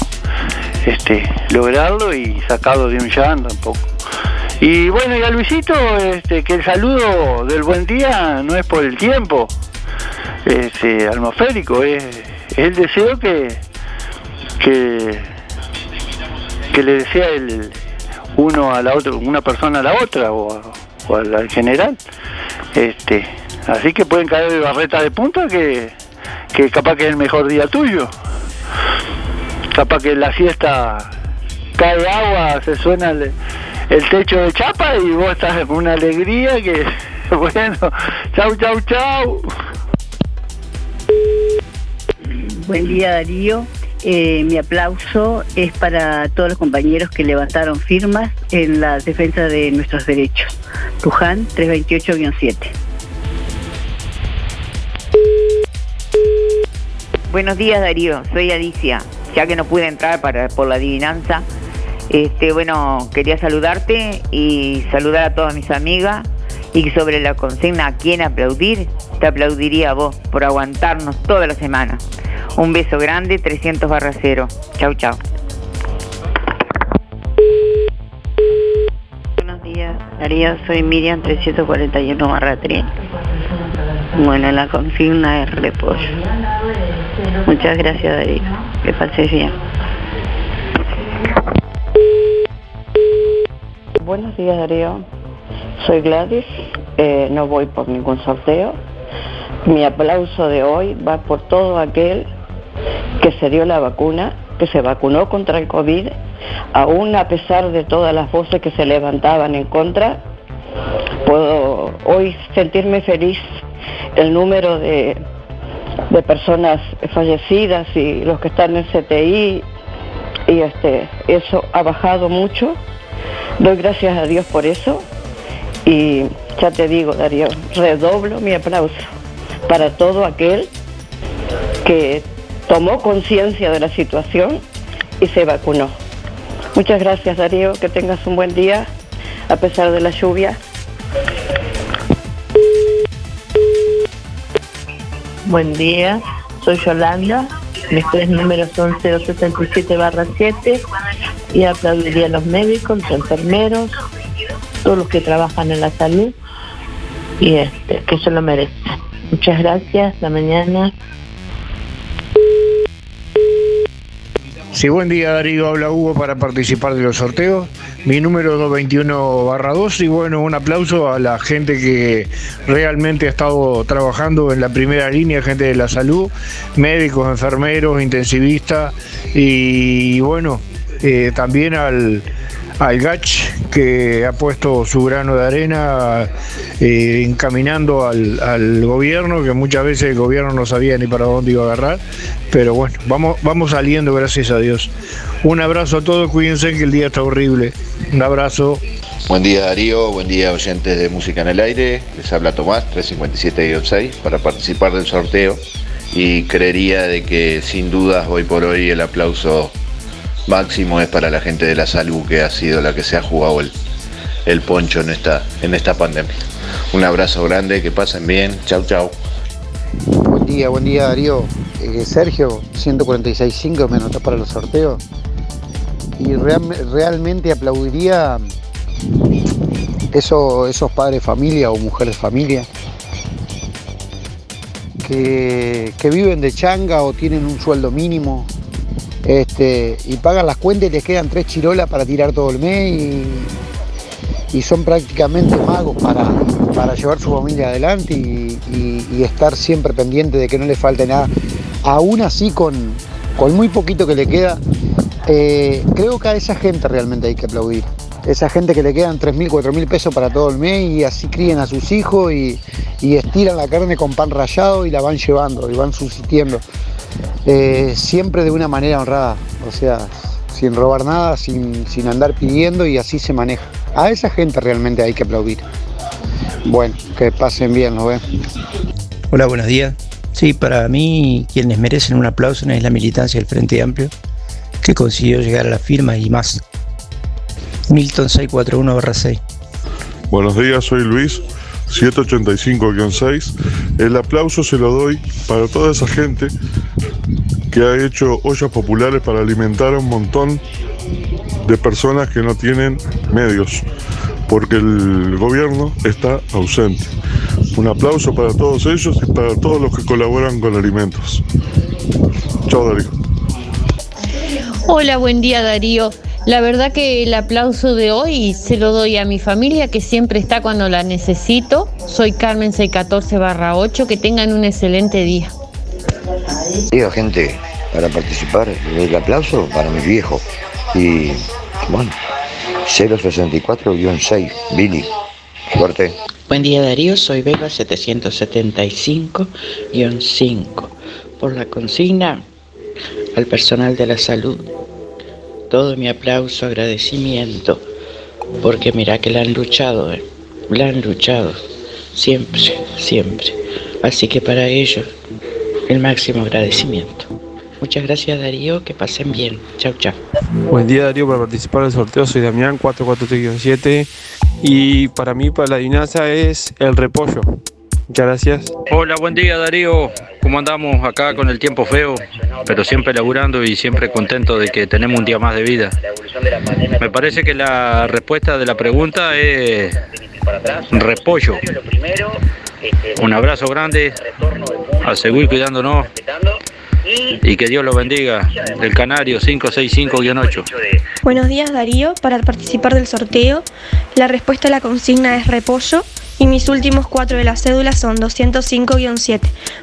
este lograrlo y sacado de un llanto un poco. Y bueno, y a Luisito, este, que el saludo del buen día no es por el tiempo este, atmosférico, es, es el deseo que, que, le desea el, uno a la otra, una persona a la otra o, o al, al general. Este, así que pueden caer de barreta de punta que, que capaz que es el mejor día tuyo. Capaz que en la fiesta cae agua, se suena el, el techo de chapa y vos estás con una alegría que, bueno, chau, chau, chau.
Buen día Darío. Eh, mi aplauso es para todos los compañeros que levantaron firmas en la defensa de nuestros derechos. Luján 328-7.
Buenos días Darío, soy Alicia. Ya que no pude entrar para, por la adivinanza, este, bueno, quería saludarte y saludar a todas mis amigas y sobre la consigna a quién aplaudir, te aplaudiría a vos por aguantarnos toda la semana. Un beso grande, 300 barra cero. Chau, chau.
Buenos días Darío, soy Miriam 341 barra 3. Bueno, la consigna es repollo. Muchas gracias Darío. Que pases bien.
Buenos días Darío, soy Gladys, eh, no voy por ningún sorteo. Mi aplauso de hoy va por todo aquel que se dio la vacuna, que se vacunó contra el COVID, aún a pesar de todas las voces que se levantaban en contra, puedo hoy sentirme feliz. El número de, de personas fallecidas y los que están en CTI, y este, eso ha bajado mucho. Doy gracias a Dios por eso y ya te digo, Darío, redoblo mi aplauso para todo aquel que tomó conciencia de la situación y se vacunó. Muchas gracias, Darío, que tengas un buen día a pesar de la lluvia.
Buen día, soy Yolanda. Mis tres números son 077 barra 7 y aplaudiría a los médicos, los enfermeros, todos los que trabajan en la salud y este, que se lo merecen. Muchas gracias, la mañana.
Sí, buen día Darío, habla Hugo para participar de los sorteos. Mi número es 221 barra 2 y bueno, un aplauso a la gente que realmente ha estado trabajando en la primera línea, gente de la salud, médicos, enfermeros, intensivistas y bueno, eh, también al, al GACH que ha puesto su grano de arena eh, encaminando al, al gobierno, que muchas veces el gobierno no sabía ni para dónde iba a agarrar, pero bueno, vamos, vamos saliendo, gracias a Dios. Un abrazo a todos, cuídense que el día está horrible. Un abrazo.
Buen día Darío, buen día oyentes de Música en el Aire, les habla Tomás 357-6 para participar del sorteo y creería de que sin dudas hoy por hoy el aplauso máximo es para la gente de la salud que ha sido la que se ha jugado el, el poncho en esta, en esta pandemia. Un abrazo grande, que pasen bien, chau chau.
Buen día, buen día Darío. Eh, Sergio, 146.5 me para los sorteos. Y real- realmente aplaudiría eso, esos padres familia o mujeres familia que, que viven de changa o tienen un sueldo mínimo este, y pagan las cuentas y les quedan tres chirolas para tirar todo el mes y, son prácticamente magos para, para llevar su familia adelante y, estar siempre pendiente de que no le falte nada. Aún así, con, con muy poquito que le queda, eh, creo que a esa gente realmente hay que aplaudir. Esa gente que le quedan 3.000, 4.000 pesos para todo el mes y así crían a sus hijos y, y estiran la carne con pan rallado y la van llevando y van subsistiendo. Eh, siempre de una manera honrada, o sea, sin robar nada, sin, sin andar pidiendo y así se maneja. A esa gente realmente hay que aplaudir. Bueno, que pasen bien, nos vemos.
Hola, buenos días. Sí, para mí quienes merecen un aplauso es la militancia del Frente Amplio,
que consiguió llegar a la firma y más. Milton 641-6.
Buenos días, soy Luis, 785-6. El aplauso se lo doy para toda esa gente que ha hecho ollas populares para alimentar a un montón de personas que no tienen medios, porque el gobierno está ausente. Un aplauso para todos ellos y para todos los que colaboran con alimentos. Chao, Darío.
Hola, buen día Darío. La verdad que el aplauso de hoy se lo doy a mi familia que siempre está cuando la necesito. Soy Carmen 614 barra 8. Que tengan un excelente día.
Diga gente, para participar, el aplauso para mi viejo. Y bueno, 064-6, Billy. Suerte.
Buen día Darío, soy Beba 775-5. Por la consigna al personal de la salud, todo mi aplauso, agradecimiento, porque mira que la han luchado, ¿eh? la han luchado, siempre, siempre. Así que para ellos, el máximo agradecimiento. Muchas gracias Darío, que pasen bien. Chau, chau.
Buen día Darío, para participar del sorteo soy Damián 443-7 y para mí, para la adivinanza es el repollo. Muchas gracias.
Hola, buen día Darío. ¿Cómo andamos acá con el tiempo feo? Pero siempre laburando y siempre contento de que tenemos un día más de vida. Me parece que la respuesta de la pregunta es repollo. Un abrazo grande, a seguir cuidándonos y que Dios lo bendiga. Del Canario 565-8.
Buenos días Darío, para participar del sorteo, la respuesta a la consigna es repollo y mis últimos cuatro de la cédula son 205-7.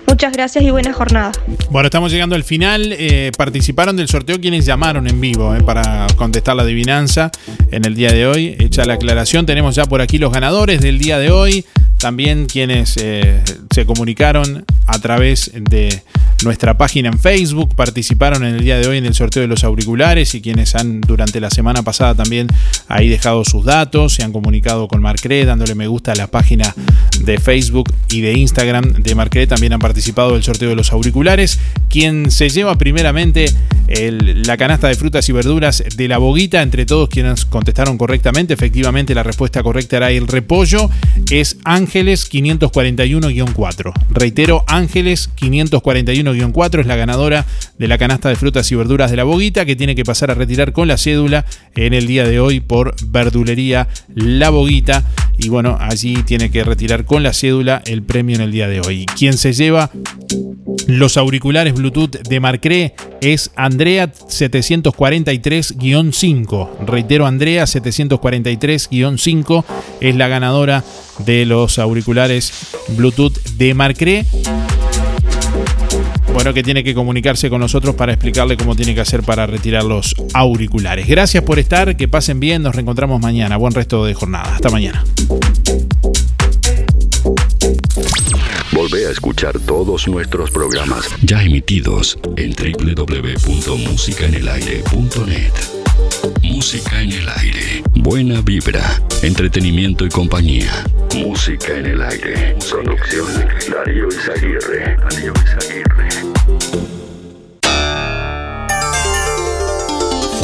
Muchas gracias y buena jornada.
Bueno, estamos llegando al final. Eh, participaron del sorteo quienes llamaron en vivo eh, para contestar la adivinanza en el día de hoy. Hecha la aclaración, tenemos ya por aquí los ganadores del día de hoy. También quienes eh, se comunicaron a través de nuestra página en Facebook, participaron en el día de hoy en el sorteo de los auriculares y quienes han durante la semana pasada también ahí dejado sus datos, se han comunicado con Marcre, dándole me gusta a la página de Facebook y de Instagram de Marcre, también han participado del sorteo de los auriculares. Quien se lleva primeramente la canasta de frutas y verduras de la boguita, entre todos quienes contestaron correctamente, efectivamente la respuesta correcta era el repollo, es Ángeles 541-4. Reitero, Ángeles 541-4 es la ganadora de la canasta de frutas y verduras de la boguita que tiene que pasar a retirar con la cédula en el día de hoy por verdulería La Boguita. Y bueno, allí tiene que retirar con la cédula el premio en el día de hoy. Quien se lleva los auriculares Bluetooth de Marcré es Andrea 743-5. Reitero, Andrea 743-5 es la ganadora de los auriculares Bluetooth de Marcré. Bueno, que tiene que comunicarse con nosotros para explicarle cómo tiene que hacer para retirar los auriculares. Gracias por estar, que pasen bien, nos reencontramos mañana. Buen resto de jornada. Hasta mañana.
Volvé a escuchar todos nuestros programas ya emitidos en www.musicaenelaire.net. Música en el aire. Buena vibra, entretenimiento y compañía. Música en el aire. Producción Darío Izaguirre. Darío Izaguirre.